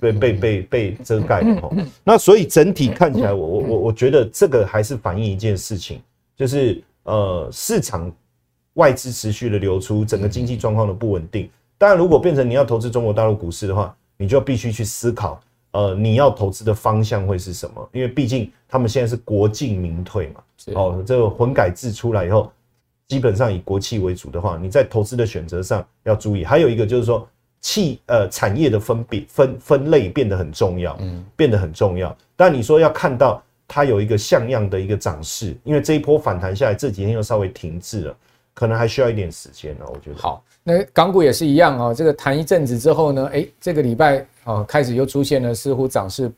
被被被被遮盖的哈。那所以整体看起来，我我我我觉得这个还是反映一件事情，就是呃市场。外资持续的流出，整个经济状况的不稳定。当然，如果变成你要投资中国大陆股市的话，你就必须去思考，呃，你要投资的方向会是什么？因为毕竟他们现在是国进民退嘛。哦，这个混改制出来以后，基本上以国企为主的话，你在投资的选择上要注意。还有一个就是说，企呃产业的分比分分类变得很重要，嗯，变得很重要。但你说要看到它有一个像样的一个涨势，因为这一波反弹下来，这几天又稍微停滞了。可能还需要一点时间呢，我觉得。好，那港股也是一样哦。这个弹一阵子之后呢，哎，这个礼拜哦开始又出现了似乎涨势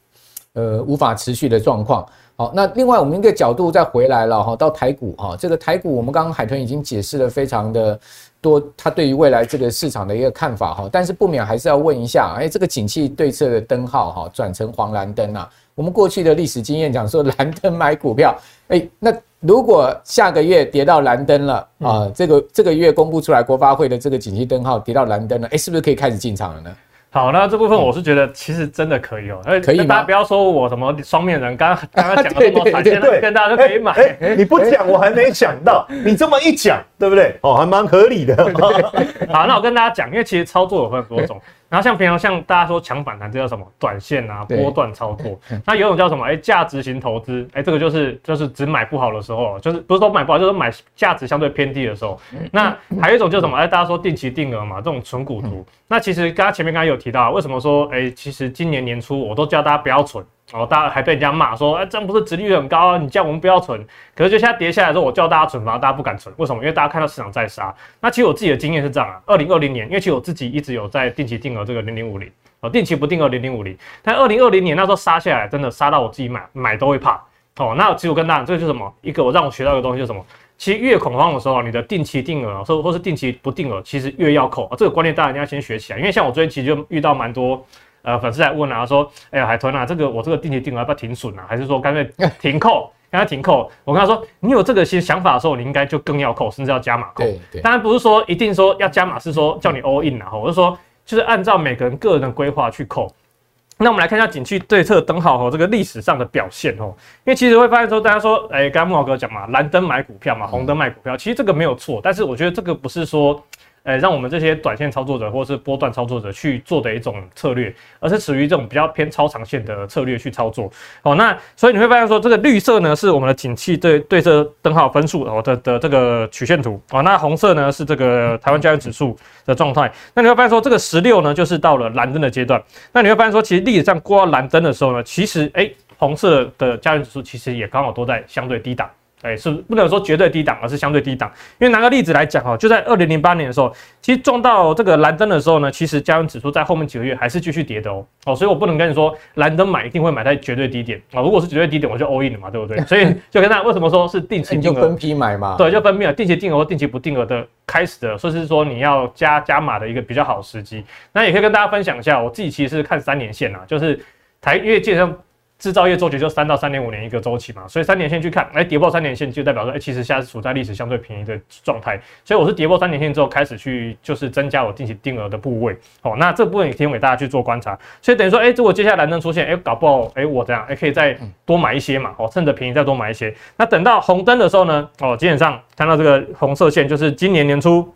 呃无法持续的状况。好，那另外我们一个角度再回来了哈，到台股哈，这个台股我们刚刚海豚已经解释了非常的多，他对于未来这个市场的一个看法哈，但是不免还是要问一下，哎，这个景气对策的灯号哈转成黄蓝灯啊。我们过去的历史经验讲说蓝灯买股票，哎，那。如果下个月跌到蓝灯了啊，这个这个月公布出来国发会的这个景气灯号跌到蓝灯了，哎，是不是可以开始进场了呢？好，那这部分我是觉得其实真的可以哦，可以，大家不要说我什么双面人，刚刚 刚刚讲的 这么惨，现在跟大家都可以买。哎，你不讲我还没想到，你这么一讲，对不对？哦，还蛮合理的。好，那我跟大家讲，因为其实操作有分很多种。然后像平常像大家说抢反弹，这叫什么？短线啊，波段操作。那有一种叫什么？哎，价值型投资。哎，这个就是就是只买不好的时候，就是不是说买不好，就是买价值相对偏低的时候。那还有一种叫什么？哎，大家说定期定额嘛，这种存股族。那其实刚刚前面刚刚有提到，为什么说哎，其实今年年初我都叫大家不要存。然后，大家还被人家骂说，哎，这样不是殖率很高啊？你叫我们不要存，可是就现在跌下来之后，我叫大家存，反而大家不敢存，为什么？因为大家看到市场在杀。那其实我自己的经验是这样啊，二零二零年，因为其实我自己一直有在定期定额这个零零五零，哦，定期不定额零零五零，但二零二零年那时候杀下来，真的杀到我自己买买都会怕。哦，那其实我跟大家，这个就是什么？一个我让我学到一个东西就是什么？其实越恐慌的时候，你的定期定额，或或是定期不定额，其实越要扣。这个观念大家一定要先学起来，因为像我最近其实就遇到蛮多。呃，粉丝来问啊，说，哎呀，海豚啊，这个我这个定期定额要不要停损啊？还是说干脆 停扣？跟他停扣？我跟他说，你有这个些想法的时候，你应该就更要扣，甚至要加码扣。对对。当然不是说一定说要加码，是说叫你 all in 啊。我是说，就是按照每个人个人的规划去扣。那我们来看一下景气对策灯号和这个历史上的表现哦。因为其实会发现说，大家说，哎，刚刚慕驊哥讲嘛，蓝灯买股票嘛，红灯卖股票，其实这个没有错。但是我觉得这个不是说。呃，让我们这些短线操作者或是波段操作者去做的一种策略，而是属于这种比较偏超长线的策略去操作。哦，那所以你会发现说，这个绿色呢是我们的景气对对策灯号分数哦的的这个曲线图哦，那红色呢是这个台湾加权指数的状态。那你会发现说，这个十六呢就是到了蓝灯的阶段。那你会发现说，其实历史上过到蓝灯的时候呢，其实哎，红色的加权指数其实也刚好都在相对低档。哎，是不能说绝对低档，而是相对低档。因为拿个例子来讲哈，就在二零零八年的时候，其实撞到这个蓝灯的时候呢，其实加权指数在后面几个月还是继续跌的哦。哦，所以我不能跟你说蓝灯买一定会买在绝对低点啊。如果是绝对低点，我就 all in 了嘛，对不对？所以就跟大家为什么说是定期定额，就分批买嘛。对，就分批了，定期定额或定期不定额的开始的，说是说你要加加码的一个比较好的时机。那也可以跟大家分享一下，我自己其实是看三年线啊，就是台因为基本上。制造业周期就三到三点五年一个周期嘛，所以三年线去看，哎，跌破三年线就代表说，哎，其实现在是处在历史相对便宜的状态，所以我是跌破三年线之后开始去就是增加我定期定额的部位，哦，那这部分也提供给大家去做观察，所以等于说，哎，如果接下来能出现，哎，搞不好，哎，我这样，哎，可以再多买一些嘛，哦，趁着便宜再多买一些，那等到红灯的时候呢，哦，基本上看到这个红色线就是今年年初。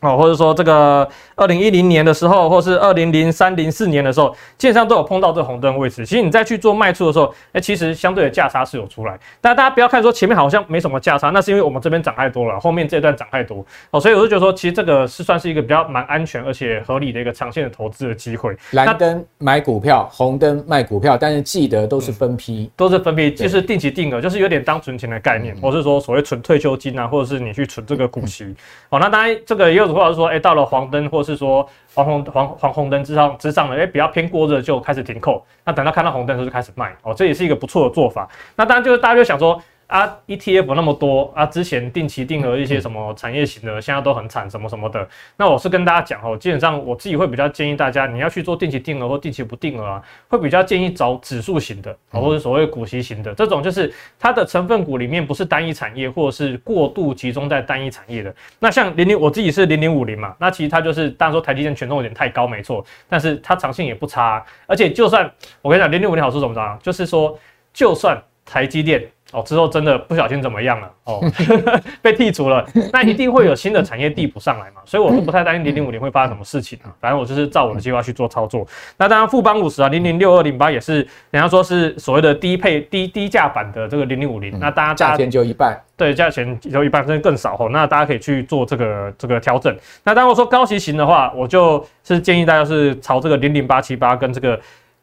哦，或者说这个二零一零年的时候，或是二零零三零四年的时候，基本上都有碰到这个红灯位置。其实你再去做卖出的时候，哎，其实相对的价差是有出来。但大家不要看说前面好像没什么价差，那是因为我们这边涨太多了，后面这段涨太多。哦，所以我就觉得说，其实这个是算是一个比较蛮安全而且合理的一个长线的投资的机会。蓝灯买股票，红灯卖股票，但是记得都是分批，嗯、都是分批，就是定期定额，就是有点当存钱的概念，或是说所谓存退休金啊，或者是你去存这个股息。哦，那当然这个也有的话是说，哎，到了。黄灯，或是说黄红黄黄红灯之上之上了，哎，比较偏过热就开始停扣。那等到看到红灯的时候就开始卖哦，这也是一个不错的做法。那当然就是大家就想说，啊，ETF 那么多啊，之前定期定额一些什么产业型的，现在都很惨，什么什么的。那我是跟大家讲哦，基本上我自己会比较建议大家，你要去做定期定额或定期不定额啊，会比较建议找指数型的，或者所谓股息型的这种，就是它的成分股里面不是单一产业，或者是过度集中在单一产业的。那像零零，我自己是零零五零嘛，那其实它就是，当然说台积电权重有点太高，没错，但是它长线也不差，而且就算我跟你讲零零五零好处怎么着，就是说就算台积电。哦，之后真的不小心怎么样了？哦，被剔除了，那一定会有新的产业递补上来嘛，所以我是不太担心零零五零会发生什么事情啊。反正我就是照我的计划去做操作。那当然富邦五十啊，零零六二零八也是，人家说是所谓的低配低低价版的这个零零五零。那大家价钱就一半，对，价钱就一半甚至更少哦。那大家可以去做这个这个调整。那当然我说高息型的话，我就是建议大家是朝这个零零八七八跟这个。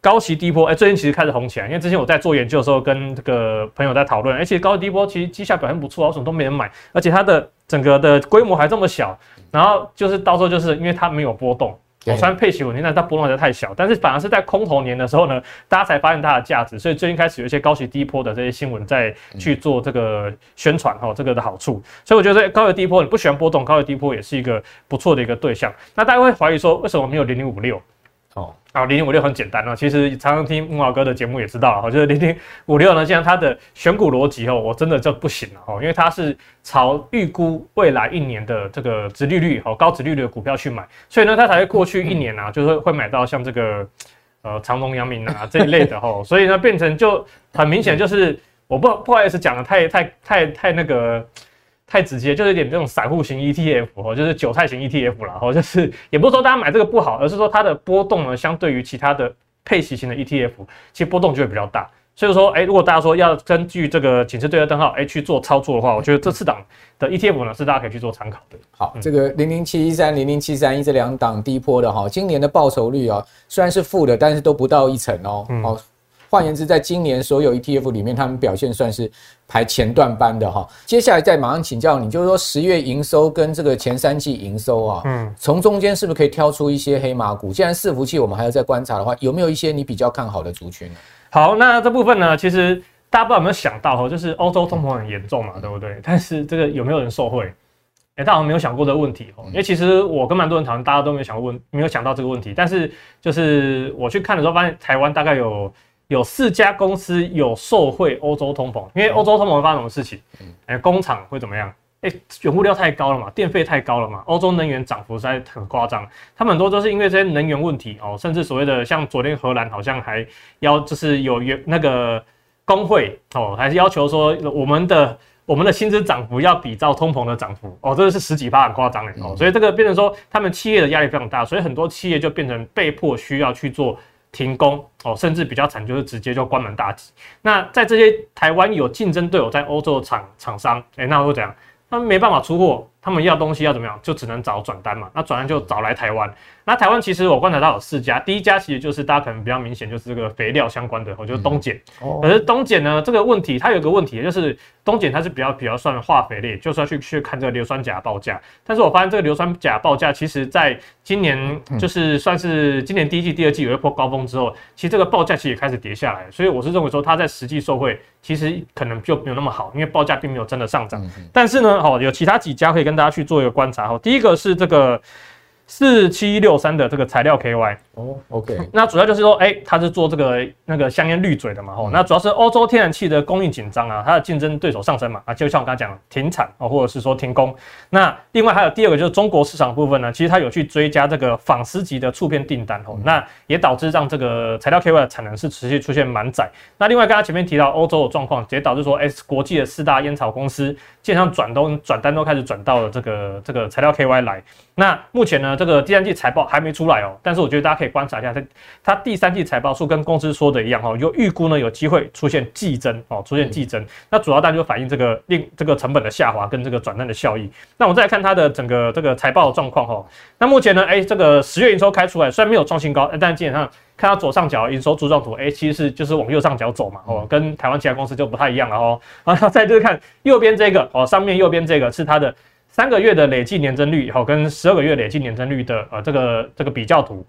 高息低波，哎，最近其实开始红起来，因为之前我在做研究的时候，跟这个朋友在讨论，而且高息低波其实绩效表现不错，为什么都没人买？而且它的整个的规模还这么小，然后就是到时候就是因为它没有波动，虽然配息稳定，但它波动还是太小。但是反而是在空头年的时候呢，大家才发现它的价值，所以最近开始有一些高息低波的这些新闻在去做这个宣传哈，这个的好处。所以我觉得高息低波你不喜欢波动，高息低波也是一个不错的一个对象。那大家会怀疑说，为什么没有零零五六？哦，啊，零零五六很简单啊，其实常常听木老哥的节目也知道哈，就是零零五六呢，既然它的选股逻辑哦，我真的就不行了哦，因为它是朝预估未来一年的这个值利率哦，高值利率的股票去买，所以呢，它才会过去一年啊，就是会买到像这个呃长隆、阳明啊这一类的哈，所以呢，变成就很明显就是我不不好意思讲的太太太太那个。太直接，就是有点这种散户型 ETF 哦，就是韭菜型 ETF 啦，哦，就是 也不是说大家买这个不好，而是说它的波动呢，相对于其他的配息型的 ETF，其实波动就会比较大。所以说，哎，如果大家说要根据这个警示对的灯号哎去做操作的话，我觉得这次档的 ETF 呢是大家可以去做参考的。好，嗯、这个零零七一三、零零七三一这两档低波的哈，今年的报酬率啊，虽然是负的，但是都不到一成哦。嗯。哦换言之，在今年所有 ETF 里面，他们表现算是排前段班的哈。接下来再马上请教你，就是说十月营收跟这个前三季营收啊，嗯，从中间是不是可以挑出一些黑马股？既然伺服器我们还要再观察的话，有没有一些你比较看好的族群？好，那这部分呢，其实大家不知道有没有想到哈，就是欧洲通膨很严重嘛，对不对？但是这个有没有人受惠？哎，大家好像没有想过这个问题哦，因为其实我跟蛮多人讨论，大家都没有想过问，没有想到这个问题。但是就是我去看的时候，发现台湾大概有。有四家公司有受惠欧洲通膨，因为欧洲通膨会发生什么事情？哎，工厂会怎么样？哎，原物料太高了嘛，电费太高了嘛，欧洲能源涨幅实在很夸张。他们很多都是因为这些能源问题哦，甚至所谓的像昨天荷兰好像还要就是有原那个工会哦，还是要求说我们的我们的薪资涨幅要比照通膨的涨幅哦，这个是十几趴很夸张的哦，所以这个变成说他们企业的压力非常大，所以很多企业就变成被迫需要去做。停工哦，甚至比较惨，就是直接就关门大吉。那在这些台湾有竞争对手在欧洲的厂厂商，哎，那会怎样？他们没办法出货，他们要东西要怎么样？就只能找转单嘛。那转单就找来台湾。那台湾其实我观察到有四家，第一家其实就是大家可能比较明显，就是这个肥料相关的，我觉得东碱。哦。可是东碱呢，这个问题它有个问题，就是东碱它是比较比较算化肥类，就是要去去看这个硫酸钾报价。但是我发现这个硫酸钾报价，其实在今年就是算是今年第一季、第二季有一波高峰之后，其实这个报价其实也开始跌下来。所以我是认为说，它在实际受惠，其实可能就没有那么好，因为报价并没有真的上涨。但是呢，哦，有其他几家可以跟大家去做一个观察。哈，第一个是这个。四七六三的这个材料 KY 哦，OK，那主要就是说，哎、欸，它是做这个那个香烟滤嘴的嘛，吼、嗯，那主要是欧洲天然气的供应紧张啊，它的竞争对手上升嘛，啊，就像我刚才讲停产啊，或者是说停工。那另外还有第二个就是中国市场部分呢，其实它有去追加这个纺丝级的触片订单，哦、嗯，那也导致让这个材料 KY 的产能是持续出现满载。那另外刚才前面提到欧洲的状况，也导致说，哎、欸，国际的四大烟草公司基本上转都转单都开始转到了这个这个材料 KY 来。那目前呢，这个第三季财报还没出来哦，但是我觉得大家可以观察一下，它它第三季财报数跟公司说的一样哦，有预估呢有机会出现季增哦，出现季增。那主要大家就反映这个令这个成本的下滑跟这个转单的效益。那我们再来看它的整个这个财报的状况哈。那目前呢，哎，这个十月营收开出来，虽然没有创新高，但基本上看到左上角营收柱状图，哎，其实是就是往右上角走嘛哦，跟台湾其他公司就不太一样了哦。然后再就是看右边这个哦，上面右边这个是它的。三个月的累计年增率，好，跟十二个月累计年增率的呃这个这个比较图，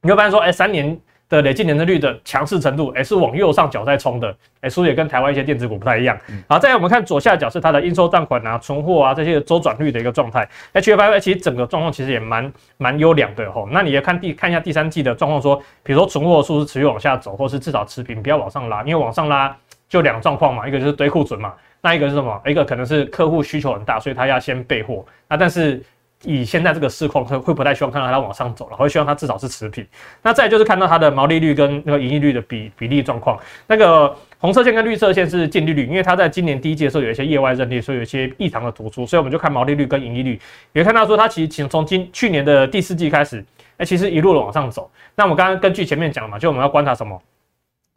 你会发现说，哎，三年的累计年增率的强势程度，哎，是往右上角在冲的，哎，所以也跟台湾一些电子股不太一样。好，再来我们看左下角是它的应收账款啊、存货啊这些周转率的一个状态。HFI 其实整个状况其实也蛮蛮优良的吼。那你也看第看一下第三季的状况，说比如说存货数是持续往下走，或是至少持平，不要往上拉，因为往上拉就两个状况嘛，一个就是堆库存嘛，那一个是什么？一个可能是客户需求很大，所以他要先备货。那但是以现在这个市况，会会不太希望看到它往上走了，会希望它至少是持平。那再就是看到它的毛利率跟那个盈利率的比比例状况。那个红色线跟绿色线是净利率，因为它在今年第一季的时候有一些业外认列，所以有一些异常的突出，所以我们就看毛利率跟盈利率，也看到说它其实从今去年的第四季开始，哎，其实一路的往上走。那我们刚刚根据前面讲嘛，就我们要观察什么？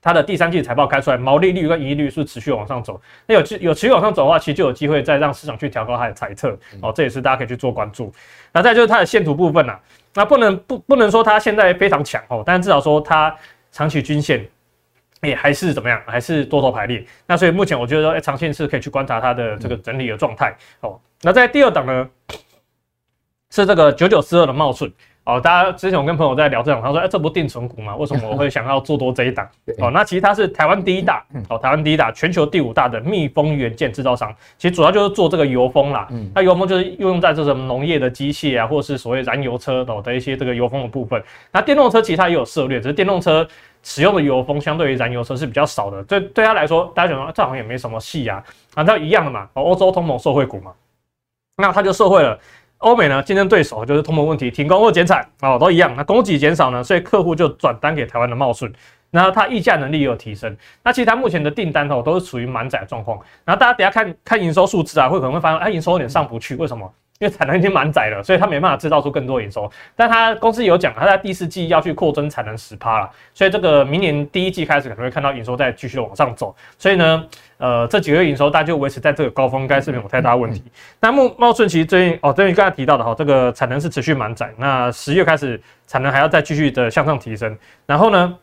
它的第三季财报开出来，毛利率跟盈利率是持续往上走。那有有持续往上走的话，其实就有机会再让市场去调高它的财测哦，这也是大家可以去做关注。那再就是它的线图部分呐、啊，那不能不不能说它现在非常强哦，但至少说它长期均线也还是怎么样，还是多头排列。那所以目前我觉得说，哎，长线是可以去观察它的这个整理的状态哦。那在第二档呢，是这个九九四二的茂顺。哦，大家之前我跟朋友在聊这种，他说：“哎，这不定存股吗？为什么我会想要做多这一档？”哦，那其实它是台湾第一大，哦，台湾第一大，全球第五大的密封元件制造商。其实主要就是做这个油封啦。嗯，那油封就是用在这种农业的机械啊，或者是所谓燃油车的的一些这个油封的部分。那电动车其实它也有涉猎，只是电动车使用的油封相对于燃油车是比较少的。对对他来说，大家觉得这好像也没什么戏啊，啊，它一样的嘛。哦，欧洲通膨受惠股嘛，那它就受惠了。欧美呢，竞争对手就是通膨问题，停工或减产哦，都一样。那供给减少呢，所以客户就转单给台湾的茂顺，然后它溢价能力也有提升。那其实它目前的订单哦，都是处于满载的状况。然后大家等下看看营收数字啊，会可能会发现，哎，营收有点上不去，为什么？因为产能已经满载了，所以他没办法制造出更多营收。但他公司有讲，他在第四季要去扩增产能十趴了，所以这个明年第一季开始可能会看到营收再继续往上走。所以呢，呃，这几个月营收大家就维持在这个高峰，应该是没有太大问题。那茂茂顺其实最近哦，最近刚才提到的哈，这个产能是持续满载，那十月开始产能还要再继续的向上提升。然后呢，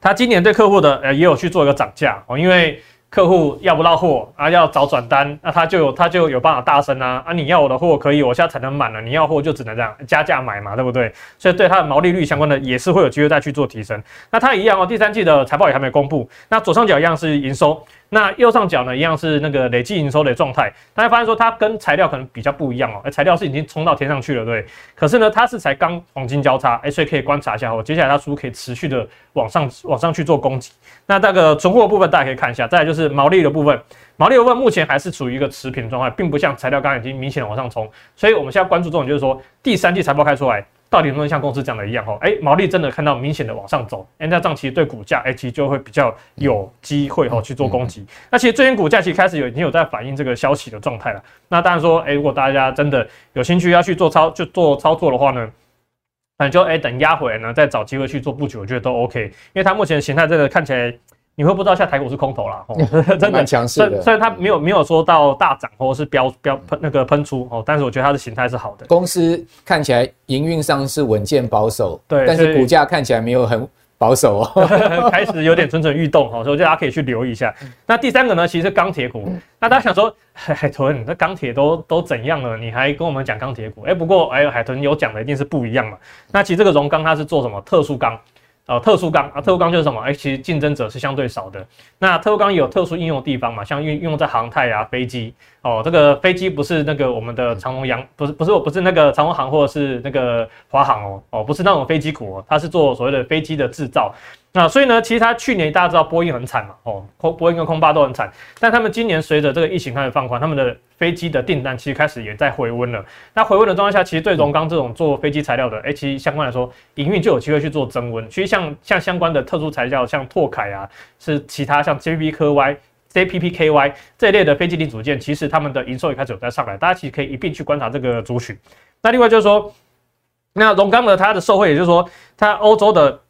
他今年对客户的呃也有去做一个涨价哦，因为。客户要不到货啊，要找转单，那他就有他就有办法大声啊啊！你要我的货可以，我现在产能满了，你要货就只能这样加价买嘛，对不对？所以对它的毛利率相关的也是会有机会再去做提升。那它一样哦，第三季的财报也还没公布，那左上角一样是营收。那右上角呢，一样是那个累计营收的状态。大家发现说它跟材料可能比较不一样哦，哎，材料是已经冲到天上去了，对。可是呢，它是才刚黄金交叉，哎，所以可以观察一下哦。接下来它是不是可以持续的往上往上去做攻击？那这个存货部分大家可以看一下，再来就是毛利的部分，毛利的部分目前还是处于一个持平的状态，并不像材料刚刚已经明显的往上冲。所以我们现在关注重点就是说，第三季财报开出来。到底能不能像公司讲的一样？哦，哎，毛利真的看到明显的往上走，哎，那这样其实对股价，哎，其实就会比较有机会哈去做攻击。那其实最近股价其实开始有已经有在反映这个消息的状态了。那当然说，哎，如果大家真的有兴趣要去做操就做操作的话呢，反正就哎等压回来呢，再找机会去做布局，我觉得都 OK。因为它目前的形态真的看起来。你会不知道现在台股是空头啦，哦，真的强势的。虽然它没有没有说到大涨或者是飙飙喷那个喷出哦，但是我觉得它的形态是好的。公司看起来营运上是稳健保守，对，但是股价看起来没有很保守哦，开始有点蠢蠢欲动哦，所以我觉得大家可以去留意一下。那第三个呢，其实是钢铁股。那大家想说，海豚，那钢铁都都怎样了，你还跟我们讲钢铁股？哎，不过哎，海豚有讲的一定是不一样嘛。那其实这个荣钢它是做什么？特殊钢。呃，特殊钢啊，特殊钢就是什么？哎、其实竞争者是相对少的。那特殊钢有特殊应用的地方嘛，像运用在航太啊、飞机哦。这个飞机不是那个我们的长荣洋，不是不是我不是那个长荣航或者是那个华航哦哦，不是那种飞机股哦，它是做所谓的飞机的制造。那所以呢，其实它去年大家知道波音很惨嘛，哦，空波音跟空巴都很惨，但他们今年随着这个疫情开始放宽，他们的飞机的订单其实开始也在回温了。那回温的状态下，其实对荣钢这种做飞机材料的，哎，其实相关来说，营运就有机会去做增温。其实像像相关的特殊材料，像拓凯啊，是其他像 J B 科 Y、JPPKY 这一类的非机零组件，其实他们的营收也开始有在上来。大家其实可以一并去观察这个族群。那另外就是说，那荣钢呢它的受惠，也就是说，它欧洲的。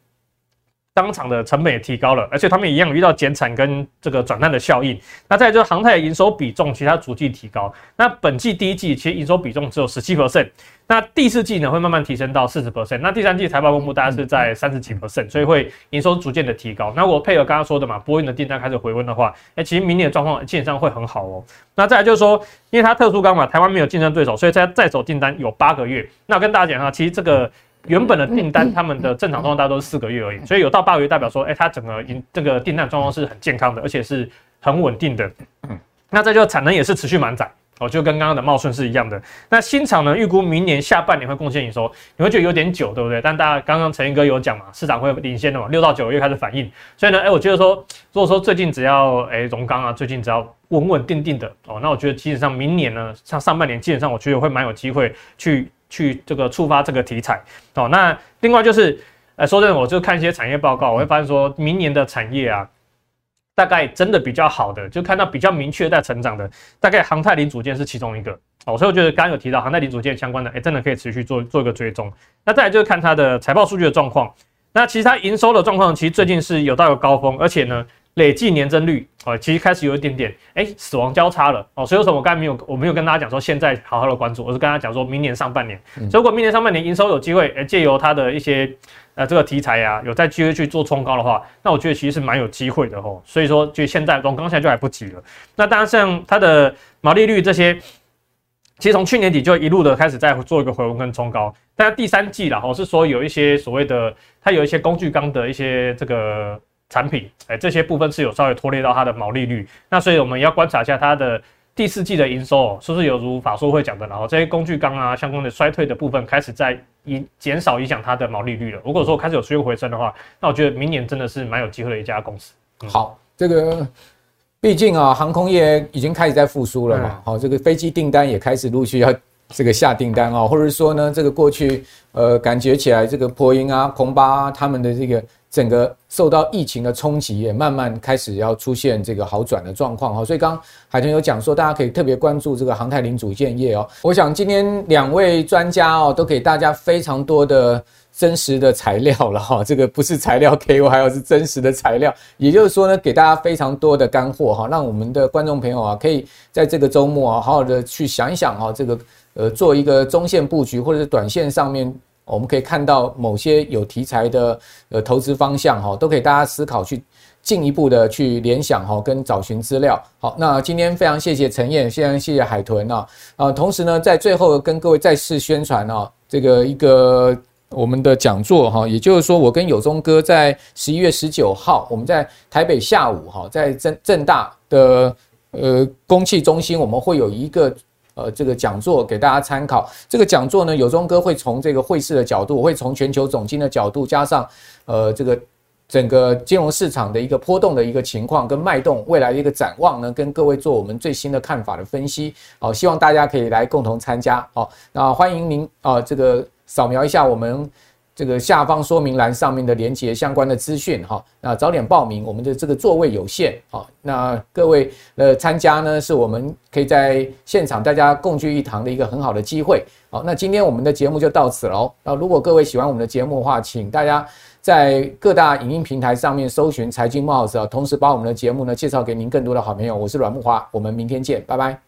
当场的成本也提高了，而且他们一样遇到减产跟这个转单的效应。那再来就是航太营收比重，其他逐季提高。那本季第一季其实营收比重只有十七 percent，那第四季呢会慢慢提升到四十 percent。那第三季财报公布大概是在三十几 percent，所以会营收逐渐的提高。那我配合刚刚说的嘛，波音的订单开始回温的话，哎，其实明年的状况基本上会很好哦。那再来就是说，因为它特殊钢嘛，台湾没有竞争对手，所以在在手订单有八个月。那我跟大家讲哈，其实这个。原本的订单，他们的正常状况大概都是四个月而已，所以有到八个月代表说，哎、欸，它整个营这个订单状况是很健康的，而且是很稳定的。那这就产能也是持续满载。哦，就跟刚刚的茂顺是一样的。那新厂呢，预估明年下半年会贡献营收，你会觉得有点久，对不对？但大家刚刚承垠哥有讲嘛，市场会领先的嘛，六到九个月开始反应。所以呢，哎，我觉得说，如果说最近只要哎荣刚啊，最近只要稳稳定定的哦，那我觉得基本上明年呢，像上半年基本上我觉得会蛮有机会去去这个触发这个题材哦。那另外就是，呃，说真的，我就看一些产业报告，我会发现说明年的产业啊。大概真的比较好的，就看到比较明确在成长的，大概航太零组件是其中一个哦，所以我觉得刚刚有提到航太零组件相关的，哎，真的可以持续做做一个追踪。那再来就是看它的财报数据的状况，那其实它营收的状况其实最近是有到一个高峰，而且呢，累计年增率哦，其实开始有一点点哎死亡交叉了哦，所以为什么我刚才没有我没有跟大家讲说现在好好的关注，我是跟大家讲说明年上半年，所以如果明年上半年营收有机会哎借由它的一些。呃，这个题材呀、啊，有在机会去做冲高的话，那我觉得其实是蛮有机会的吼。所以说，就现在龙刚现在就来不及了。那当然，像它的毛利率这些，其实从去年底就一路的开始在做一个回温跟冲高。但是第三季啦，吼是说有一些所谓的，它有一些工具钢的一些这个产品，哎，这些部分是有稍微拖累到它的毛利率。那所以我们要观察一下它的。第四季的营收是不是有如法说会讲的，然后这些工具钢啊相关的衰退的部分开始在影减少影响它的毛利率了。如果说开始有持续回升的话，那我觉得明年真的是蛮有机会的一家公司。嗯、好，这个毕竟啊，航空业已经开始在复苏了嘛。好，这个飞机订单也开始陆续要这个下订单啊，或者说呢，这个过去呃感觉起来这个波音啊、空巴啊他们的这个。整个受到疫情的冲击，也慢慢开始要出现这个好转的状况哈，所以刚海豚有讲说，大家可以特别关注这个航太零组件业哦。我想今天两位专家哦，都给大家非常多的真实的材料了哈，这个不是材料给我，还有是真实的材料，也就是说呢，给大家非常多的干货哈，让我们的观众朋友啊，可以在这个周末啊，好好的去想一想啊，这个呃，做一个中线布局或者是短线上面。我们可以看到某些有题材的呃投资方向哈，都可以大家思考去进一步的去联想哈，跟找寻资料。好，那今天非常谢谢陈燕，非常谢谢海豚啊啊！同时呢，在最后跟各位再次宣传啊，这个一个我们的讲座哈，也就是说，我跟有忠哥在十一月十九号，我们在台北下午哈，在正正大的呃公企中心，我们会有一个。呃，这个讲座给大家参考。这个讲座呢，有忠哥会从这个汇市的角度，会从全球总金的角度，加上呃这个整个金融市场的一个波动的一个情况跟脉动，未来的一个展望呢，跟各位做我们最新的看法的分析。好，希望大家可以来共同参加。好，那欢迎您啊，这个扫描一下我们。这个下方说明栏上面的连接相关的资讯哈，那早点报名，我们的这个座位有限，好，那各位呃参加呢，是我们可以在现场大家共聚一堂的一个很好的机会，好，那今天我们的节目就到此喽，那如果各位喜欢我们的节目的话，请大家在各大影音平台上面搜寻财经帽子啊，同时把我们的节目呢介绍给您更多的好朋友，我是阮木华，我们明天见，拜拜。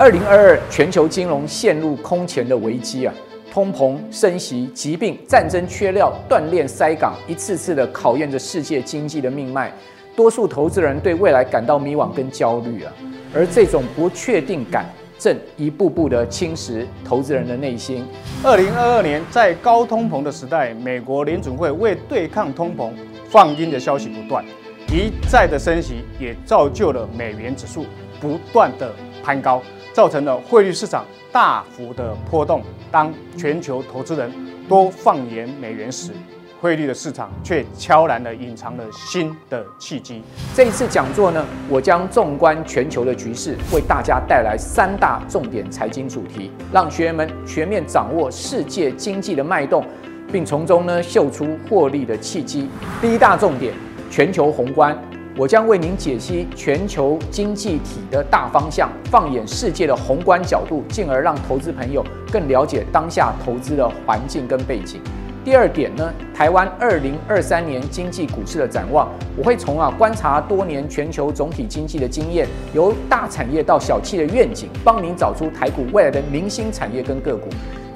二零二二全球金融陷入空前的危机啊，通膨、升息、疾病、战争、缺料、断链、塞港，一次次的考验着世界经济的命脉。多数投资人对未来感到迷惘跟焦虑啊，而这种不确定感正一步步的侵蚀投资人的内心。二零二二年，在高通膨的时代，美国联准会为对抗通膨放鹰的消息不断，一再的升息也造就了美元指数不断的攀高。造成了汇率市场大幅的波动。当全球投资人都放眼美元时，汇率的市场却悄然地隐藏了新的契机。这一次讲座呢，我将纵观全球的局势，为大家带来三大重点财经主题，让学员们全面掌握世界经济的脉动，并从中呢嗅出获利的契机。第一大重点，全球宏观。我将为您解析全球经济体的大方向，放眼世界的宏观角度，进而让投资朋友更了解当下投资的环境跟背景。第二点呢，台湾二零二三年经济股市的展望，我会从啊观察多年全球总体经济的经验，由大产业到小企的愿景，帮您找出台股未来的明星产业跟个股。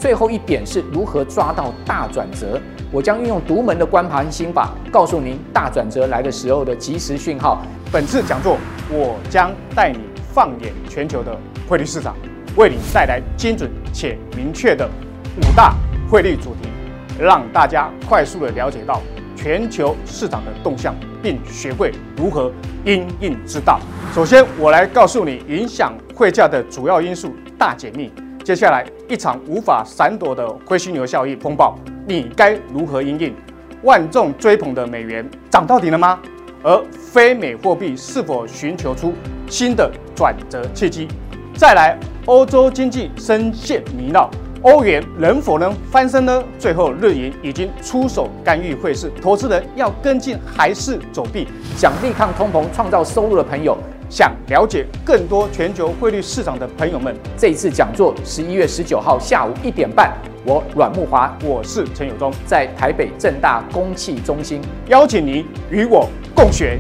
最后一点是如何抓到大转折，我将运用独门的观盘心法，告诉您大转折来的时候的及时讯号。本次讲座，我将带你放眼全球的汇率市场，为你带来精准且明确的五大汇率主题，让大家快速的了解到全球市场的动向，并学会如何因应之道。首先，我来告诉你影响汇价的主要因素大解密。接下来，一场无法闪躲的灰犀牛效应风暴，你该如何应应？万众追捧的美元涨到底了吗？而非美货币是否寻求出新的转折契机？再来，欧洲经济深陷泥淖，欧元能否能翻身呢？最后，日银已经出手干预汇市，投资人要跟进还是走避？想力抗通膨、创造收入的朋友，想了解更多全球汇率市场的朋友们，这一次讲座十一月十九号下午一点半，我阮木华，我是陈友忠，在台北正大公汽中心邀请您与我共学。